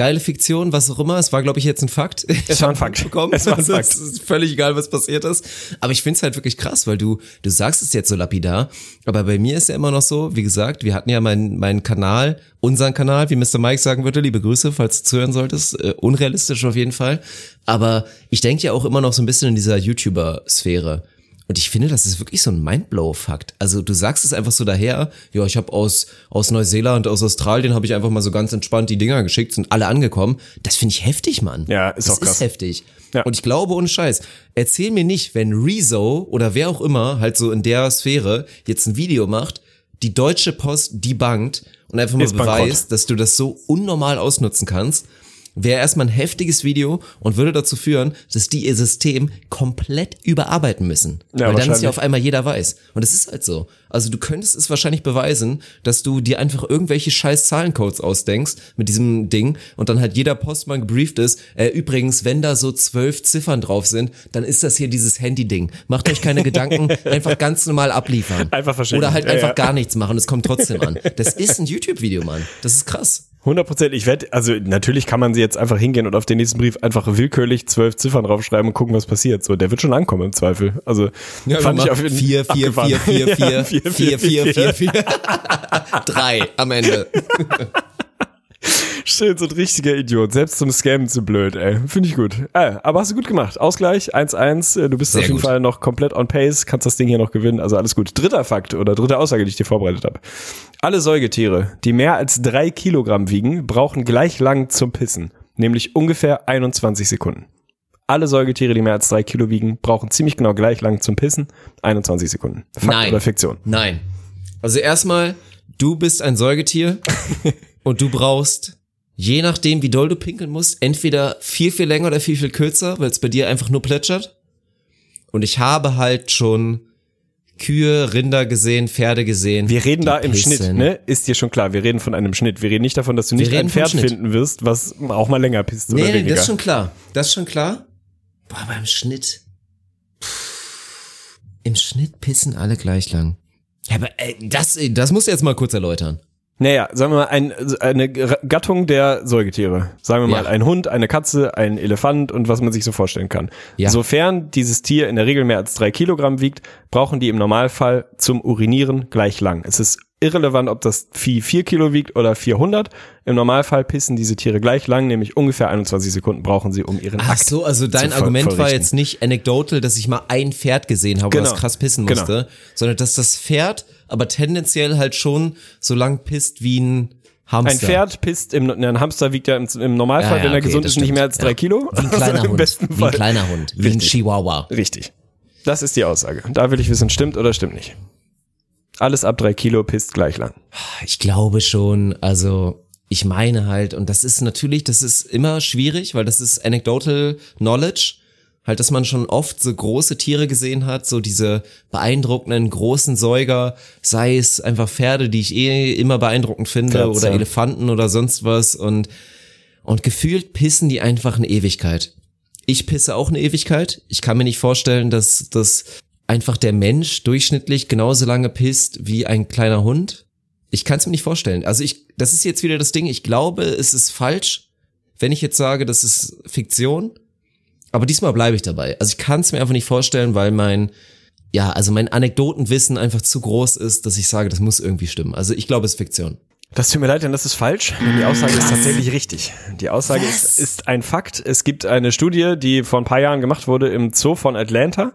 Geile Fiktion, was auch immer. Es war, glaube ich, jetzt ein Fakt. Es war ein Fakt. Bekommen. Es war ein Fakt. Es ist völlig egal, was passiert ist. Aber ich finde es halt wirklich krass, weil du, du sagst es jetzt so lapidar. Aber bei mir ist ja immer noch so, wie gesagt, wir hatten ja meinen meinen Kanal, unseren Kanal, wie Mr. Mike sagen würde, liebe Grüße, falls du zuhören solltest. Äh, unrealistisch auf jeden Fall. Aber ich denke ja auch immer noch so ein bisschen in dieser YouTuber-Sphäre. Und ich finde, das ist wirklich so ein Mindblow-Fakt. Also du sagst es einfach so daher, ja, ich habe aus, aus Neuseeland, aus Australien habe ich einfach mal so ganz entspannt die Dinger geschickt, sind alle angekommen. Das finde ich heftig, Mann. Ja, ist das auch krass. ist heftig. Ja. Und ich glaube, ohne Scheiß, erzähl mir nicht, wenn Rezo oder wer auch immer halt so in der Sphäre jetzt ein Video macht, die Deutsche Post debunked und einfach mal Ist bankrott. beweist, dass du das so unnormal ausnutzen kannst, wäre erstmal ein heftiges Video und würde dazu führen, dass die ihr System komplett überarbeiten müssen. Ja, Weil dann ist ja auf einmal jeder weiß. Und es ist halt so. Also du könntest es wahrscheinlich beweisen, dass du dir einfach irgendwelche scheiß Zahlencodes ausdenkst mit diesem Ding und dann halt jeder Postmann gebrieft ist. Äh, übrigens, wenn da so zwölf Ziffern drauf sind, dann ist das hier dieses Handy-Ding. Macht euch keine Gedanken, einfach ganz normal abliefern. Einfach verschicken. Oder halt Ja, einfach ja. gar nichts machen, es kommt trotzdem an. Das ist ein YouTube-Video, Mann. Das ist krass. 100 Prozent. Ich werde, also natürlich kann man sie jetzt einfach hingehen und auf den nächsten Brief einfach willkürlich zwölf Ziffern draufschreiben und gucken, was passiert. So, der wird schon ankommen im Zweifel. Also fand ich auf jeden vier, vier, abgefahren. vier, vier, vier, Ja, vier, vier, vier, vier, vier. Drei am Ende. Schön, so ein richtiger Idiot. Selbst zum Scammen zu blöd, ey. Finde ich gut. Äh, aber hast du gut gemacht. Ausgleich, 1-1. Äh, Du bist Sehr auf jeden gut. Fall noch komplett on pace, kannst das Ding hier noch gewinnen. Also alles gut. Dritter Fakt oder dritte Aussage, die ich dir vorbereitet habe. Alle Säugetiere, die mehr als drei Kilogramm wiegen, brauchen gleich lang zum Pissen. Nämlich ungefähr 21 Sekunden. Alle Säugetiere, die mehr als drei Kilo wiegen, brauchen ziemlich genau gleich lang zum Pissen. 21 Sekunden. Fakt Nein. oder Fiktion? Nein. Also erstmal, du bist ein Säugetier und du brauchst, je nachdem, wie doll du pinkeln musst, entweder viel, viel länger oder viel, viel kürzer, weil es bei dir einfach nur plätschert. Und ich habe halt schon Kühe, Rinder gesehen, Pferde gesehen. Wir reden da im pissen. Schnitt, ne? Ist dir schon klar. Wir reden von einem Schnitt. Wir reden nicht davon, dass du nicht ein Pferd finden wirst, was auch mal länger pisst oder Nee, nee, weniger. das ist schon klar. Das ist schon klar. Boah, beim Schnitt. Pff, Im Schnitt pissen alle gleich lang. Ja, aber ey, das, das musst du jetzt mal kurz erläutern. Naja, sagen wir mal, ein, eine Gattung der Säugetiere. Sagen wir mal, Ja. ein Hund, eine Katze, ein Elefant und was man sich so vorstellen kann. Ja. Sofern dieses Tier in der Regel mehr als drei Kilogramm wiegt, brauchen die im Normalfall zum Urinieren gleich lang. Es ist irrelevant, ob das Vieh vier Kilo wiegt oder 400. Im Normalfall pissen diese Tiere gleich lang, nämlich ungefähr 21 Sekunden brauchen sie, um ihren Ach Akt so, also dein Argument war jetzt nicht anecdotal, dass ich mal ein Pferd gesehen habe, Genau. was krass pissen Genau. musste, sondern dass das Pferd aber tendenziell halt schon so lang pisst wie ein Hamster. Ein Pferd pisst, im, ne, ein Hamster wiegt ja im, im Normalfall, Ja, ja, wenn er okay, gesund ist, nicht stimmt. mehr als drei Ja. Kilo. Wie ein kleiner Also im Hund. besten Wie ein Fall. kleiner Hund. Wie ein Richtig. Chihuahua. Richtig. Das ist die Aussage. Da will ich wissen, stimmt oder stimmt nicht. Alles ab drei Kilo pisst gleich lang. Ich glaube schon, also ich meine halt, und das ist natürlich, das ist immer schwierig, weil das ist anecdotal knowledge, halt, dass man schon oft so große Tiere gesehen hat, so diese beeindruckenden großen Säuger, sei es einfach Pferde, die ich eh immer beeindruckend finde, Katze. oder Elefanten oder sonst was und und gefühlt pissen die einfach eine Ewigkeit. ich pisse auch eine Ewigkeit. Ich kann mir nicht vorstellen, dass, dass einfach der Mensch durchschnittlich genauso lange pisst wie ein kleiner Hund. Ich kann es mir nicht vorstellen. Also ich, das ist jetzt wieder das Ding. Ich glaube, es ist falsch, wenn ich jetzt sage, das ist Fiktion. Aber diesmal bleibe ich dabei. Also ich kann es mir einfach nicht vorstellen, weil mein, ja, also mein Anekdotenwissen einfach zu groß ist, dass ich sage, das muss irgendwie stimmen. Also ich glaube, es ist Fiktion. Das tut mir leid, denn das ist falsch. Denn die Aussage ist tatsächlich richtig. Die Aussage ist, ist ein Fakt. Es gibt eine Studie, die vor ein paar Jahren gemacht wurde im Zoo von Atlanta.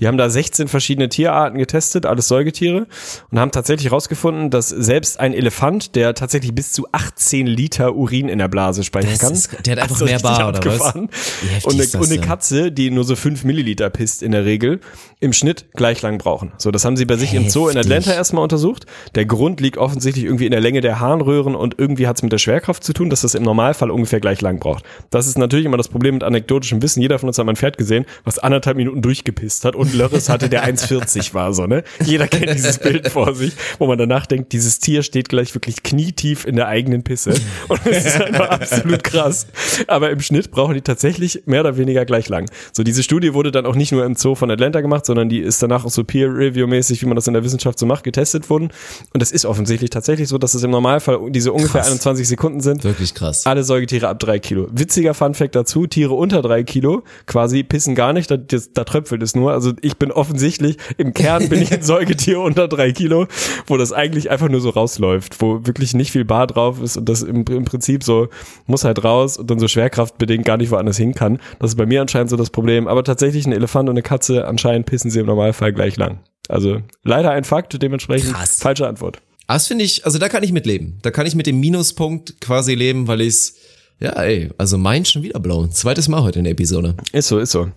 Die haben da 16 verschiedene Tierarten getestet, alles Säugetiere, und haben tatsächlich herausgefunden, dass selbst ein Elefant, der tatsächlich bis zu 18 Liter Urin in der Blase speichern Das kann, ist- der hat einfach mehr Bar, oder was? heftig Und eine, das und eine? Katze, die nur so 5 Milliliter pisst in der Regel, im Schnitt gleich lang brauchen. So, das haben sie bei sich im Zoo in Heftig. Atlanta erstmal untersucht. Der Grund liegt offensichtlich irgendwie in der Länge der Harnröhren und irgendwie hat es mit der Schwerkraft zu tun, dass das im Normalfall ungefähr gleich lang braucht. Das ist natürlich immer das Problem mit anekdotischem Wissen. Jeder von uns hat mal ein Pferd gesehen, was anderthalb Minuten durchgepisst hat und Lörres hatte, der 1,40 war, so, ne? Jeder kennt dieses Bild vor sich, wo man danach denkt, dieses Tier steht gleich wirklich knietief in der eigenen Pisse. Und es ist einfach absolut krass. Aber im Schnitt brauchen die tatsächlich mehr oder weniger gleich lang. So, diese Studie wurde dann auch nicht nur im Zoo von Atlanta gemacht, sondern die ist danach auch so Peer-Review-mäßig, wie man das in der Wissenschaft so macht, getestet worden. Und es ist offensichtlich tatsächlich so, dass es im Normalfall diese ungefähr Krass. 21 Sekunden sind. Wirklich krass. Alle Säugetiere ab drei Kilo. Witziger Funfact dazu, Tiere unter drei Kilo quasi pissen gar nicht, da, das, da tröpfelt es nur. Also ich bin offensichtlich, im Kern bin ich ein Säugetier unter drei Kilo, wo das eigentlich einfach nur so rausläuft, wo wirklich nicht viel Bar drauf ist und das im, im Prinzip so muss halt raus und dann so schwerkraftbedingt gar nicht woanders hin kann. Das ist bei mir anscheinend so das Problem. Aber tatsächlich ein Elefant und eine Katze, anscheinend pissen sie im Normalfall gleich lang. Also leider ein Fakt, dementsprechend Krass. falsche Antwort. Das finde ich, also da kann ich mitleben. Da kann ich mit dem Minuspunkt quasi leben, weil ich's, ja ey, also mein schon wieder blown. Zweites Mal heute in der Episode. Ist so, ist so.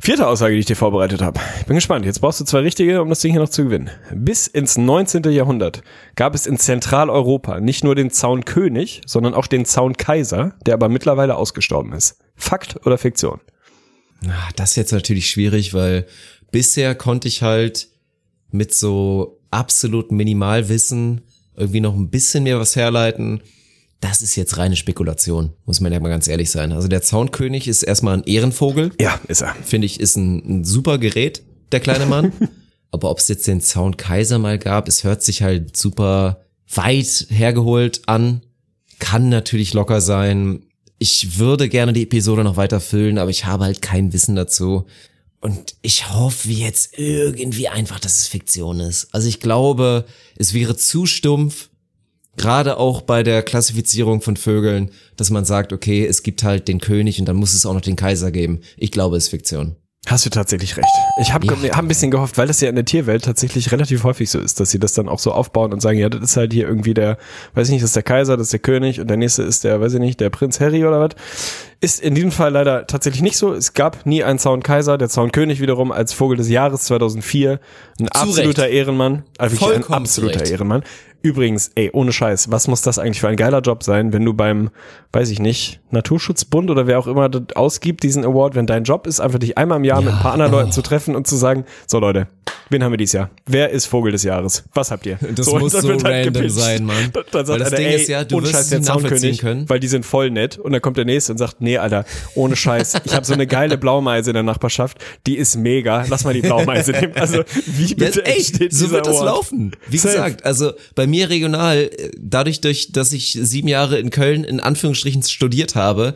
Vierte Aussage, die ich dir vorbereitet habe. Ich bin gespannt. Jetzt brauchst du zwei richtige, um das Ding hier noch zu gewinnen. Bis ins 19. Jahrhundert gab es in Zentraleuropa nicht nur den Zaunkönig, sondern auch den Zaunkaiser, der aber mittlerweile ausgestorben ist. Fakt oder Fiktion? Ah, Das ist jetzt natürlich schwierig, weil bisher konnte ich halt mit so absolut Minimalwissen irgendwie noch ein bisschen mehr was herleiten. Das ist jetzt reine Spekulation, muss man ja mal ganz ehrlich sein. Also der Zaunkönig ist erstmal ein Ehrenvogel. Ja, ist er. Finde ich, ist ein, ein super Gerät, der kleine Mann. Aber ob es jetzt den Zaunkaiser mal gab, es hört sich halt super weit hergeholt an. Kann natürlich locker sein. Ich würde gerne die Episode noch weiter füllen, aber ich habe halt kein Wissen dazu. Und ich hoffe jetzt irgendwie einfach, dass es Fiktion ist. Also ich glaube, es wäre zu stumpf, gerade auch bei der Klassifizierung von Vögeln, dass man sagt, okay, es gibt halt den König und dann muss es auch noch den Kaiser geben. Ich glaube, es ist Fiktion. Hast du tatsächlich recht. Ich habe Ja. hab ein bisschen gehofft, weil das ja in der Tierwelt tatsächlich relativ häufig so ist, dass sie das dann auch so aufbauen und sagen, ja, das ist halt hier irgendwie der, weiß ich nicht, das ist der Kaiser, das ist der König und der nächste ist der, weiß ich nicht, der Prinz Harry oder was. Ist in diesem Fall leider tatsächlich nicht so. Es gab nie einen Zaunkaiser, der Zaunkönig wiederum als Vogel des Jahres 2004. Ein absoluter Ehrenmann. Also wirklich ein Vollkommen absoluter zu Recht. Ehrenmann. Übrigens, ey, ohne Scheiß, was muss das eigentlich für ein geiler Job sein, wenn du beim, weiß ich nicht, Naturschutzbund oder wer auch immer das ausgibt, diesen Award, wenn dein Job ist, einfach dich einmal im Jahr mit ein paar anderen Leuten zu treffen und zu sagen, so Leute, wen haben wir dieses Jahr? Wer ist Vogel des Jahres? Was habt ihr? Das und muss so halt random gepitcht. sein, Mann. Dann, dann sagt Weil das einer, Ding ey, ist ja, du wirst Scheiß, der Zaunkönig, können. weil die sind voll nett und dann kommt der nächste und sagt, nee, Alter, ohne Scheiß, ich habe so eine geile Blaumeise in der Nachbarschaft, die ist mega, lass mal die Blaumeise nehmen. Also, wie Ja, bitte ey, entsteht so wird das Award? laufen. Wie Safe. gesagt, also bei mir regional, äh, dadurch, durch, dass ich sieben Jahre in Köln in Anführungsstrichen studiert habe,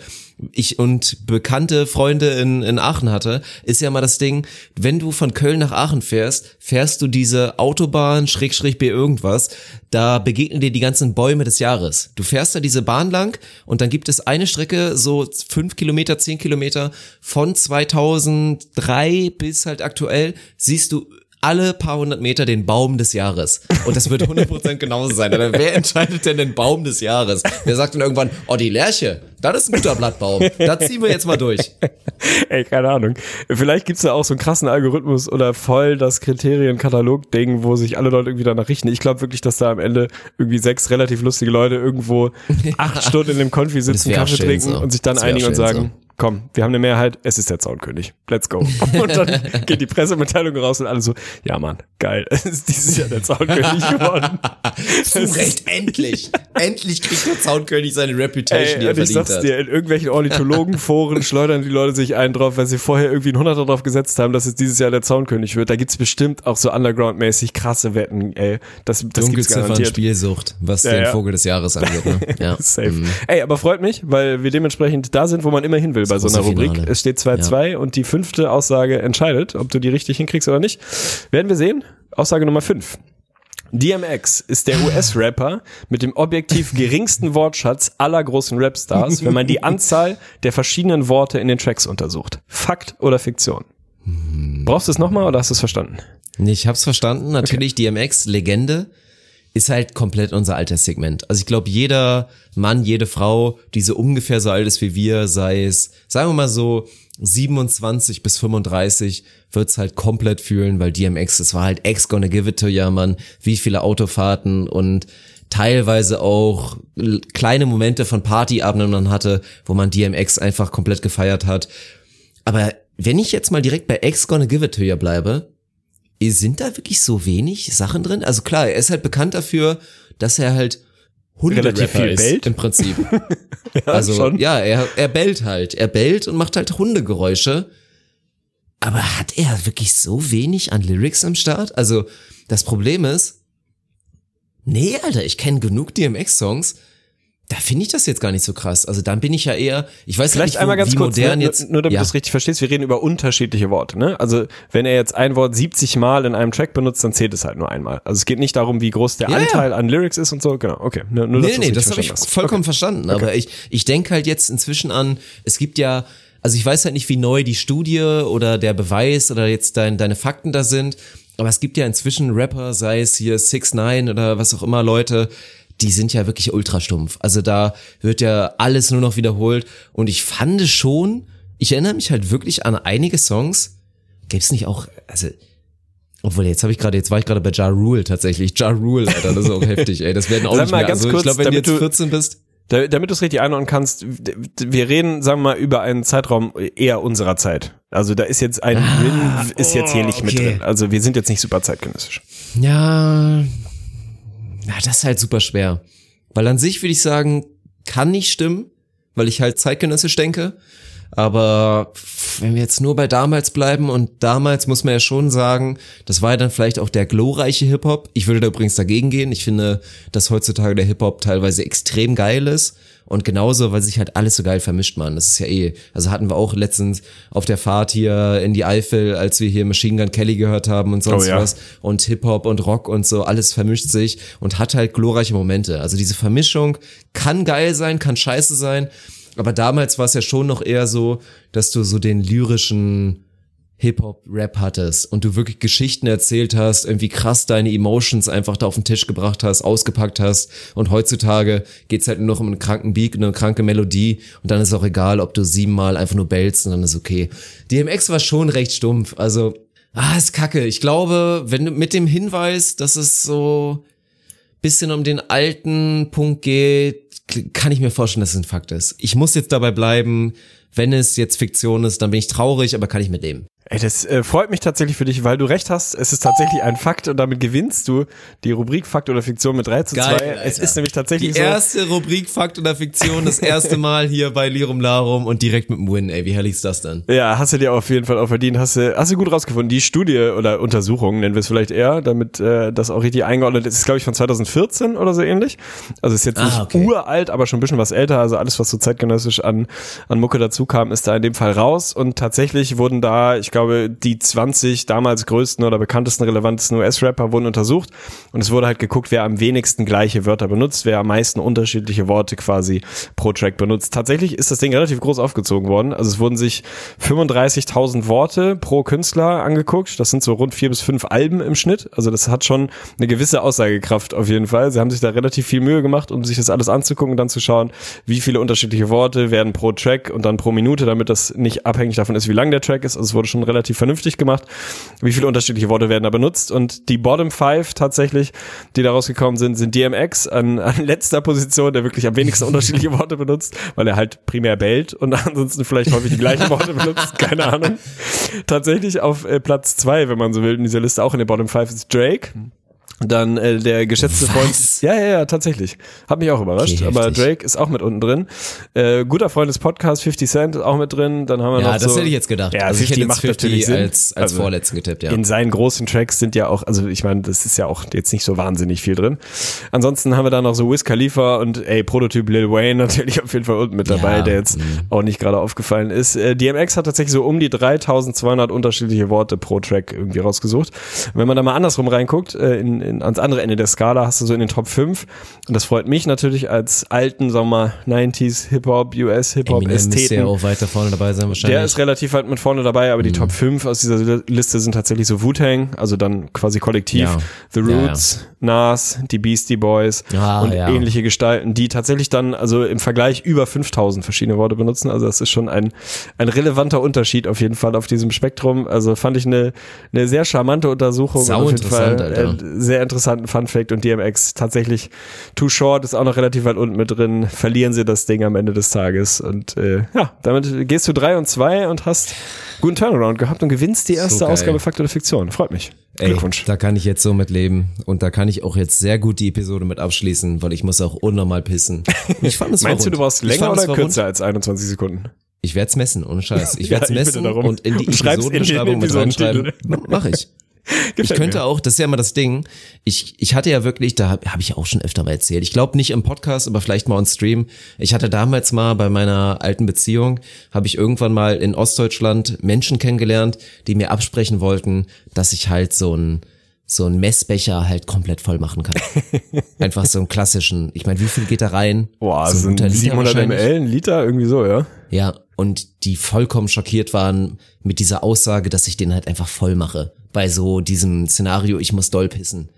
ich und bekannte Freunde in, in Aachen hatte, ist ja mal das Ding, wenn du von Köln nach Aachen fährst, fährst du diese Autobahn, Schrägstrich B irgendwas, da begegnen dir die ganzen Bäume des Jahres. Du fährst da diese Bahn lang und dann gibt es eine Strecke, so fünf Kilometer, zehn Kilometer, von 2003 bis halt aktuell, siehst du alle paar hundert Meter den Baum des Jahres. Und das wird 100% genauso sein. Aber wer entscheidet denn den Baum des Jahres? Wer sagt dann irgendwann, oh, die Lerche, das ist ein guter Blattbaum. Da ziehen wir jetzt mal durch. Ey, keine Ahnung. Vielleicht gibt's da auch so einen krassen Algorithmus oder voll das Kriterienkatalog-Ding, wo sich alle Leute irgendwie danach richten. Ich glaube wirklich, dass da am Ende irgendwie sechs relativ lustige Leute irgendwo acht Stunden in dem Konfi sitzen, Kaffee trinken so. und sich dann einigen und sagen, komm, wir haben eine Mehrheit, es ist der Zaunkönig. Let's go. Und dann geht die Pressemitteilung raus und alle so, ja Mann, geil, es ist dieses Jahr der Zaunkönig geworden. Zu Recht, endlich. endlich kriegt der Zaunkönig seine Reputation, die Ey, er und ich verdient sag's hat. dir, in irgendwelchen Ornithologenforen schleudern die Leute sich einen drauf, weil sie vorher irgendwie einen Hunderter drauf gesetzt haben, dass es dieses Jahr der Zaunkönig wird. Da gibt's bestimmt auch so underground-mäßig krasse Wetten, ey. Das, das gibt's garantiert. Spielsucht, was Ja, den ja. Vogel des Jahres angeht. Ne? Ja. Safe. Mhm. Ey, aber freut mich, weil wir dementsprechend da sind, wo man immer hin will bei so einer Rubrik. Finale. Es steht 2-2 und die fünfte Aussage entscheidet, ob du die richtig hinkriegst oder nicht. Werden wir sehen. Aussage Nummer 5. DMX ist der US-Rapper mit dem objektiv geringsten Wortschatz aller großen Rapstars, wenn man die Anzahl der verschiedenen Worte in den Tracks untersucht. Fakt oder Fiktion? Brauchst du es nochmal oder hast du es verstanden? Ich hab's verstanden. Natürlich, DMX, Legende, ist halt komplett unser Alterssegment. Also ich glaube, jeder Mann, jede Frau, die so ungefähr so alt ist wie wir, sei es, sagen wir mal so, 27 bis 35 wird's halt komplett fühlen, weil DMX, es war halt X gonna give it to ya, Mann. Wie viele Autofahrten und teilweise auch kleine Momente von Partyabenden man hatte, wo man DMX einfach komplett gefeiert hat. Aber wenn ich jetzt mal direkt bei X gonna give it to ya bleibe, sind da wirklich so wenig Sachen drin? Also klar, er ist halt bekannt dafür, dass er halt Hunderapper Relativ viel ist, bellt. im Prinzip. also schon. ja, er, er bellt halt. Er bellt und macht halt Hundegeräusche. Aber hat er wirklich so wenig an Lyrics am Start? Also das Problem ist, nee, Alter, ich kenne genug DMX-Songs. Da finde ich das jetzt gar nicht so krass. Also dann bin ich ja eher, ich weiß Vielleicht nicht, wo, einmal ganz wie kurz, modern ne, jetzt. nur damit ja. du es richtig verstehst, wir reden über unterschiedliche Worte. Ne? Also wenn er jetzt ein Wort 70 Mal in einem Track benutzt, dann zählt es halt nur einmal. Also es geht nicht darum, wie groß der Ja, ja. Anteil an Lyrics ist und so. Genau, okay. Nur, nur, dass Nee, nee, das habe ich vollkommen verstanden. Aber ich, ich denke halt jetzt inzwischen an, es gibt ja, also ich weiß halt nicht, wie neu die Studie oder der Beweis oder jetzt dein, deine Fakten da sind, aber es gibt ja inzwischen Rapper, sei es hier 6 9 oder was auch immer Leute, die sind ja wirklich ultra stumpf. Also da wird ja alles nur noch wiederholt und ich fand schon, ich erinnere mich halt wirklich an einige Songs, gäb's nicht auch, also obwohl, jetzt habe ich gerade, jetzt war ich gerade bei Ja Rule tatsächlich. Ja Rule, Alter, das ist auch heftig, ey. Das werden auch Sag nicht mal mehr. ganz Also ich kurz, glaube, wenn du damit jetzt du- 14 bist. Da, damit du es richtig einordnen kannst, wir reden, sagen wir mal, über einen Zeitraum eher unserer Zeit. Also da ist jetzt ein Win ist jetzt hier nicht mit Ah, okay. drin. Also wir sind jetzt nicht super zeitgenössisch. Ja, na, das ist halt super schwer. Weil an sich würde ich sagen, kann nicht stimmen, weil ich halt zeitgenössisch denke. Aber wenn wir jetzt nur bei damals bleiben und damals muss man ja schon sagen, das war ja dann vielleicht auch der glorreiche Hip-Hop. Ich würde da übrigens dagegen gehen. Ich finde, dass heutzutage der Hip-Hop teilweise extrem geil ist. Und genauso, weil sich halt alles so geil vermischt, man. Das ist ja eh. Also hatten wir auch letztens auf der Fahrt hier in die Eifel, als wir hier Machine Gun Kelly gehört haben und sonst Oh ja. was und Hip-Hop und Rock und so, alles vermischt sich und hat halt glorreiche Momente. Also diese Vermischung kann geil sein, kann scheiße sein, aber damals war es ja schon noch eher so, dass du so den lyrischen Hip-Hop-Rap hattest und du wirklich Geschichten erzählt hast, irgendwie krass deine Emotions einfach da auf den Tisch gebracht hast, ausgepackt hast und heutzutage geht's halt nur noch um einen kranken Beat, eine kranke Melodie und dann ist auch egal, ob du siebenmal einfach nur bellst und dann ist okay. DMX war schon recht stumpf, also ah, ist kacke. Ich glaube, wenn du mit dem Hinweis, dass es so bisschen um den alten Punkt geht, kann ich mir vorstellen, dass es ein Fakt ist. Ich muss jetzt dabei bleiben, wenn es jetzt Fiktion ist, dann bin ich traurig, aber kann ich mit leben. Ey, das äh, freut mich tatsächlich für dich, weil du recht hast. Es ist tatsächlich ein Fakt und damit gewinnst du die Rubrik Fakt oder Fiktion mit 3 zu 2. Geil, Es ist nämlich tatsächlich Die so. erste Rubrik Fakt oder Fiktion, das erste Mal hier bei Lirum Larum und direkt mit dem Win, ey, wie herrlich ist das dann? Ja, hast du dir auf jeden Fall auch verdient. Hast du, hast du gut rausgefunden. Die Studie oder Untersuchung, nennen wir es vielleicht eher, damit äh, das auch richtig eingeordnet ist, ist glaube ich von 2014 oder so ähnlich. Also ist jetzt Ah, nicht okay. uralt, aber schon ein bisschen was älter. Also alles, was so zeitgenössisch an, an Mucke dazu kam, ist da in dem Fall raus. Und tatsächlich wurden da, ich glaube, die 20 damals größten oder bekanntesten, relevantesten US-Rapper wurden untersucht. Und es wurde halt geguckt, wer am wenigsten gleiche Wörter benutzt, wer am meisten unterschiedliche Worte quasi pro Track benutzt. Tatsächlich ist das Ding relativ groß aufgezogen worden. Also es wurden sich 35.000 Worte pro Künstler angeguckt. Das sind so rund vier bis fünf Alben im Schnitt. Also das hat schon eine gewisse Aussagekraft auf jeden Fall. Sie haben sich da relativ viel Mühe gemacht, um sich das alles anzugucken und dann zu schauen, wie viele unterschiedliche Worte werden pro Track und dann pro Minute, damit das nicht abhängig davon ist, wie lang der Track ist. Also es wurde schon relativ vernünftig gemacht. Wie viele unterschiedliche Worte werden da benutzt? Und die Bottom Five tatsächlich, die da rausgekommen sind, sind DMX an, an letzter Position, der wirklich am wenigsten unterschiedliche Worte benutzt, weil er halt primär bellt und ansonsten vielleicht häufig die gleichen Worte benutzt, keine Ahnung. Tatsächlich auf äh, Platz zwei, wenn man so will, in dieser Liste auch in der Bottom Five ist Drake. Dann äh, der geschätzte Was? Freund. Ja, ja, ja, tatsächlich. Hat mich auch überrascht. Okay, aber. Drake ist auch mit unten drin. Äh, guter Freund des Podcasts, 50 Cent, ist auch mit drin. Dann haben wir Ja, noch das so, hätte ich jetzt gedacht. Ja, also ich 50 hätte jetzt macht 50 natürlich Sinn. als, als Also vorletzten getippt, ja. In seinen großen Tracks sind ja auch, also ich meine, das ist ja auch jetzt nicht so wahnsinnig viel drin. Ansonsten haben wir da noch so Wiz Khalifa und ey, Prototyp Lil Wayne natürlich auf jeden Fall unten mit dabei, Ja, der jetzt mhm. auch nicht gerade aufgefallen ist. Äh, DMX hat tatsächlich so um die 3200 unterschiedliche Worte pro Track irgendwie rausgesucht. Wenn man da mal andersrum reinguckt, äh, in, in, ans andere Ende der Skala, hast du so in den Top 5 und das freut mich natürlich als alten, sagen wir mal, 90s Hip-Hop, US Hip-Hop Ästheten. ja auch weiter vorne dabei sein wahrscheinlich. Der ist relativ weit mit vorne dabei, aber die Mhm. Top 5 aus dieser Liste sind tatsächlich so Wu-Tang, also dann quasi kollektiv, Ja. The Ja, ja. Roots, Nas, die Beastie Boys Ah, und ähnliche Gestalten, die tatsächlich dann also im Vergleich über 5000 verschiedene Worte benutzen. Also das ist schon ein, ein relevanter Unterschied auf jeden Fall auf diesem Spektrum. Also fand ich eine, eine sehr charmante Untersuchung Sau jeden Fall interessant, äh, sehr interessanten Fun Fact und DMX tatsächlich Too Short ist auch noch relativ weit unten mit drin. Verlieren sie das Ding am Ende des Tages und äh, ja, damit gehst du drei und zwei und hast guten Turnaround gehabt und gewinnst die erste geil. Ausgabe Fakt oder Fiktion. Freut mich. Ey, Glückwunsch. da kann ich jetzt so mit leben und da kann ich auch jetzt sehr gut die Episode mit abschließen, weil ich muss auch unnormal pissen. Ich fand es Meinst du, rund. du brauchst länger oder kürzer rund. als 21 Sekunden? Ich werde es messen, ohne Scheiß. Ich Ja, werde es bitte messen und in die Episodenbeschreibung mit reinschreiben. Mach ich. Ich könnte mir. auch, das ist ja immer das Ding, ich, ich hatte ja wirklich, da habe hab ich auch schon öfter mal erzählt, ich glaube nicht im Podcast, aber vielleicht mal on Stream, ich hatte damals mal bei meiner alten Beziehung, habe ich irgendwann mal in Ostdeutschland Menschen kennengelernt, die mir absprechen wollten, dass ich halt so ein so ein Messbecher halt komplett voll machen kann. Einfach so einen klassischen. Ich meine, wie viel geht da rein? Boah, so ein Liter 700 wahrscheinlich. ml, ein Liter, irgendwie so, ja. Ja, und die vollkommen schockiert waren mit dieser Aussage, dass ich den halt einfach voll mache. Bei so diesem Szenario, ich muss doll pissen.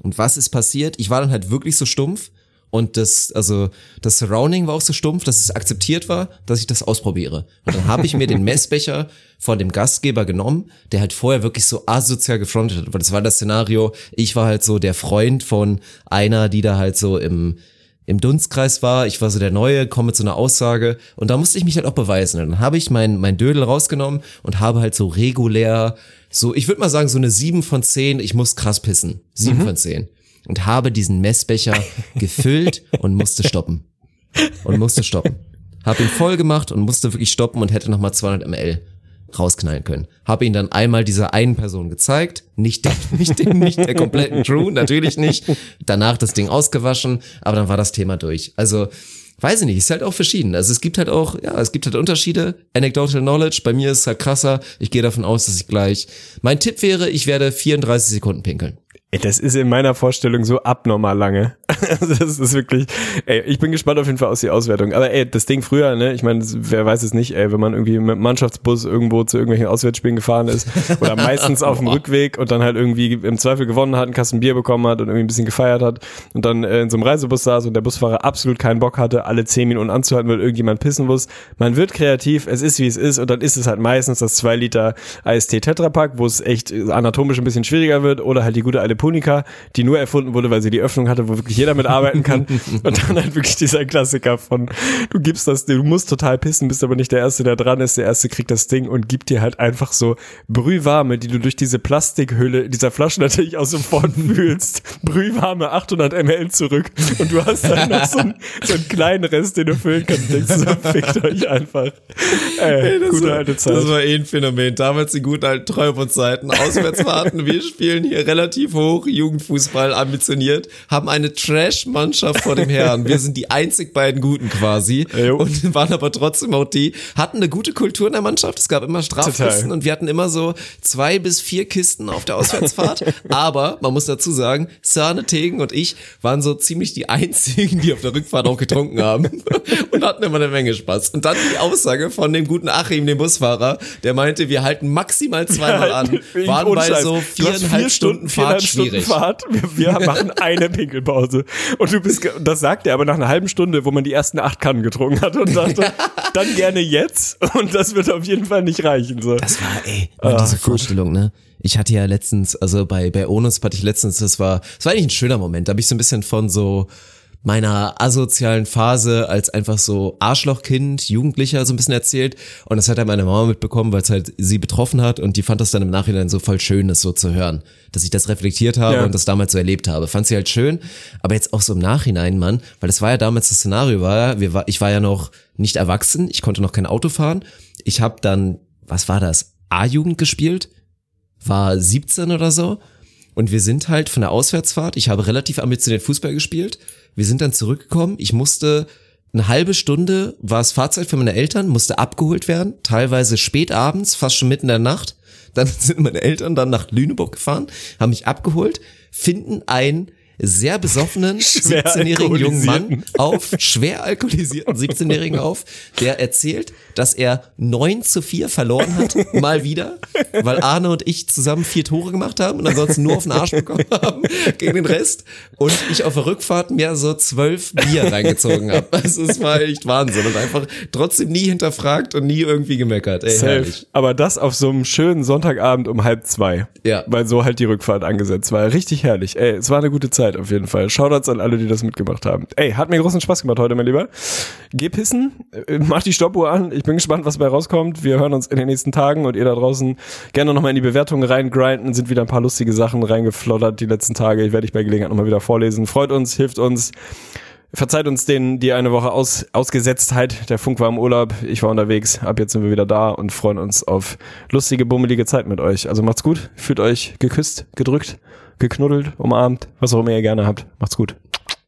Und was ist passiert? Ich war dann halt wirklich so stumpf und das, also das Surrounding war auch so stumpf, dass es akzeptiert war, dass ich das ausprobiere. Und dann habe ich mir den Messbecher von dem Gastgeber genommen, der halt vorher wirklich so asozial gefrontet hat. Weil das war das Szenario, ich war halt so der Freund von einer, die da halt so im im Dunstkreis war, ich war so der Neue, komme so einer Aussage und da musste ich mich halt auch beweisen. Und dann habe ich mein, mein Dödel rausgenommen und habe halt so regulär, so, ich würde mal sagen, so eine 7 von 10, ich muss krass pissen. 7 von 10. Und habe diesen Messbecher gefüllt und musste stoppen. Und musste stoppen. Habe ihn voll gemacht und musste wirklich stoppen und hätte nochmal 200 ml rausknallen können. Habe ihn dann einmal dieser einen Person gezeigt, nicht der, nicht, der, nicht der kompletten Crew, natürlich nicht. Danach das Ding ausgewaschen, aber dann war das Thema durch. Also weiß ich nicht, ist halt auch verschieden. Also es gibt halt auch, ja, es gibt halt Unterschiede. Anecdotal Knowledge, bei mir ist es halt krasser. Ich gehe davon aus, dass ich gleich. Mein Tipp wäre, ich werde 34 Sekunden pinkeln. Das ist in meiner Vorstellung so abnormal lange. Also das ist wirklich, ey, ich bin gespannt auf jeden Fall aus die Auswertung. Aber ey, das Ding früher, ne, ich meine, wer weiß es nicht, ey, wenn man irgendwie mit Mannschaftsbus irgendwo zu irgendwelchen Auswärtsspielen gefahren ist oder meistens auf dem Rückweg und dann halt irgendwie im Zweifel gewonnen hat, einen Kasten Bier bekommen hat und irgendwie ein bisschen gefeiert hat und dann äh, in so einem Reisebus saß und der Busfahrer absolut keinen Bock hatte, alle zehn Minuten anzuhalten, weil irgendjemand pissen muss. Man wird kreativ, es ist wie es ist und dann ist es halt meistens das 2 Liter IST Tetrapack, wo es echt anatomisch ein bisschen schwieriger wird oder halt die gute alte Punika, die nur erfunden wurde, weil sie die Öffnung hatte, wo wirklich jeder mitarbeiten kann. und dann halt wirklich dieser Klassiker von, du gibst das, du musst total pissen, bist aber nicht der Erste, der dran ist. Der Erste kriegt das Ding und gibt dir halt einfach so Brühwarme, die du durch diese Plastikhülle dieser Flasche natürlich auch sofort fühlst. Brühwarme 800 ml zurück und du hast dann noch so einen, so einen kleinen Rest, den du füllen kannst. Denkst du so, fickt euch einfach. Ey, gute alte Zeit. Das war eh ein Phänomen. Damals die guten alten Treuebundzeiten. Auswärtsfahrten. wir spielen hier relativ hoch, Jugendfußball ambitioniert, haben eine Trash-Mannschaft vor dem Herrn. Wir sind die einzig beiden Guten quasi. Jo. Und waren aber trotzdem auch die, hatten eine gute Kultur in der Mannschaft. Es gab immer Strafkisten Total. und wir hatten immer so zwei bis vier Kisten auf der Auswärtsfahrt. aber man muss dazu sagen, Sahne, Tegen und ich waren so ziemlich die einzigen, die auf der Rückfahrt auch getrunken haben und hatten immer eine Menge Spaß. Und dann die Aussage von dem guten Achim, dem Busfahrer, der meinte, wir halten maximal zweimal an. Waren bei so viereinhalb Stunden Fahrt viereinhalb Stunden schwierig. Fahrt. Wir, wir machen eine Pinkelpause. So. Und du bist, das sagt er aber nach einer halben Stunde, wo man die ersten acht Kannen getrunken hat und dachte, dann gerne jetzt. Und das wird auf jeden Fall nicht reichen, so. Das war, ey, Mann, diese Vorstellung, ne? Ich hatte ja letztens, also bei, bei Onus hatte ich letztens, das war, das war eigentlich ein schöner Moment. Da habe ich so ein bisschen von so meiner asozialen Phase als einfach so Arschlochkind, Jugendlicher so ein bisschen erzählt. Und das hat halt meine Mama mitbekommen, weil es halt sie betroffen hat und die fand das dann im Nachhinein so voll schön, das so zu hören. Dass ich das reflektiert habe Ja. und das damals so erlebt habe. Fand sie halt schön, aber jetzt auch so im Nachhinein, Mann, weil das war ja damals das Szenario, war, wir war, ich war ja noch nicht erwachsen, ich konnte noch kein Auto fahren. Ich habe dann, was war das, A-Jugend gespielt, war 17 oder so. Und wir sind halt von der Auswärtsfahrt, ich habe relativ ambitioniert Fußball gespielt. Wir sind dann zurückgekommen. Ich musste eine halbe Stunde, war es Fahrzeit für meine Eltern, musste abgeholt werden, teilweise spät abends, fast schon mitten in der Nacht. Dann sind meine Eltern dann nach Lüneburg gefahren, haben mich abgeholt, finden einen sehr besoffenen Schwer 17-jährigen jungen Mann auf, schwer alkoholisierten 17-Jährigen auf, der erzählt, dass er 9 zu 4 verloren hat, mal wieder, weil Arne und ich zusammen vier Tore gemacht haben und ansonsten nur auf den Arsch bekommen haben gegen den Rest und ich auf der Rückfahrt mir so zwölf Bier reingezogen habe. Also es war echt Wahnsinn und einfach trotzdem nie hinterfragt und nie irgendwie gemeckert. Ey, Safe. herrlich. Aber das auf so einem schönen Sonntagabend um halb zwei. Ja. Weil so halt die Rückfahrt angesetzt war. Richtig herrlich. Ey, es war eine gute Zeit auf jeden Fall. Shoutouts an alle, die das mitgemacht haben. Ey, hat mir großen Spaß gemacht heute, mein Lieber. Geh pissen, äh, mach die Stoppuhr an. Ich bin gespannt, was dabei rauskommt. Wir hören uns in den nächsten Tagen und ihr da draußen gerne nochmal in die Bewertungen reingrinden. Sind wieder ein paar lustige Sachen reingeflottert die letzten Tage. Ich werde ich bei Gelegenheit nochmal wieder vorlesen. Freut uns, hilft uns. Verzeiht uns den, die eine Woche Aus, Ausgesetztheit. Der Funk war im Urlaub, ich war unterwegs. Ab jetzt sind wir wieder da und freuen uns auf lustige, bummelige Zeit mit euch. Also macht's gut, fühlt euch geküsst, gedrückt, geknuddelt, umarmt, was auch immer ihr gerne habt. Macht's gut.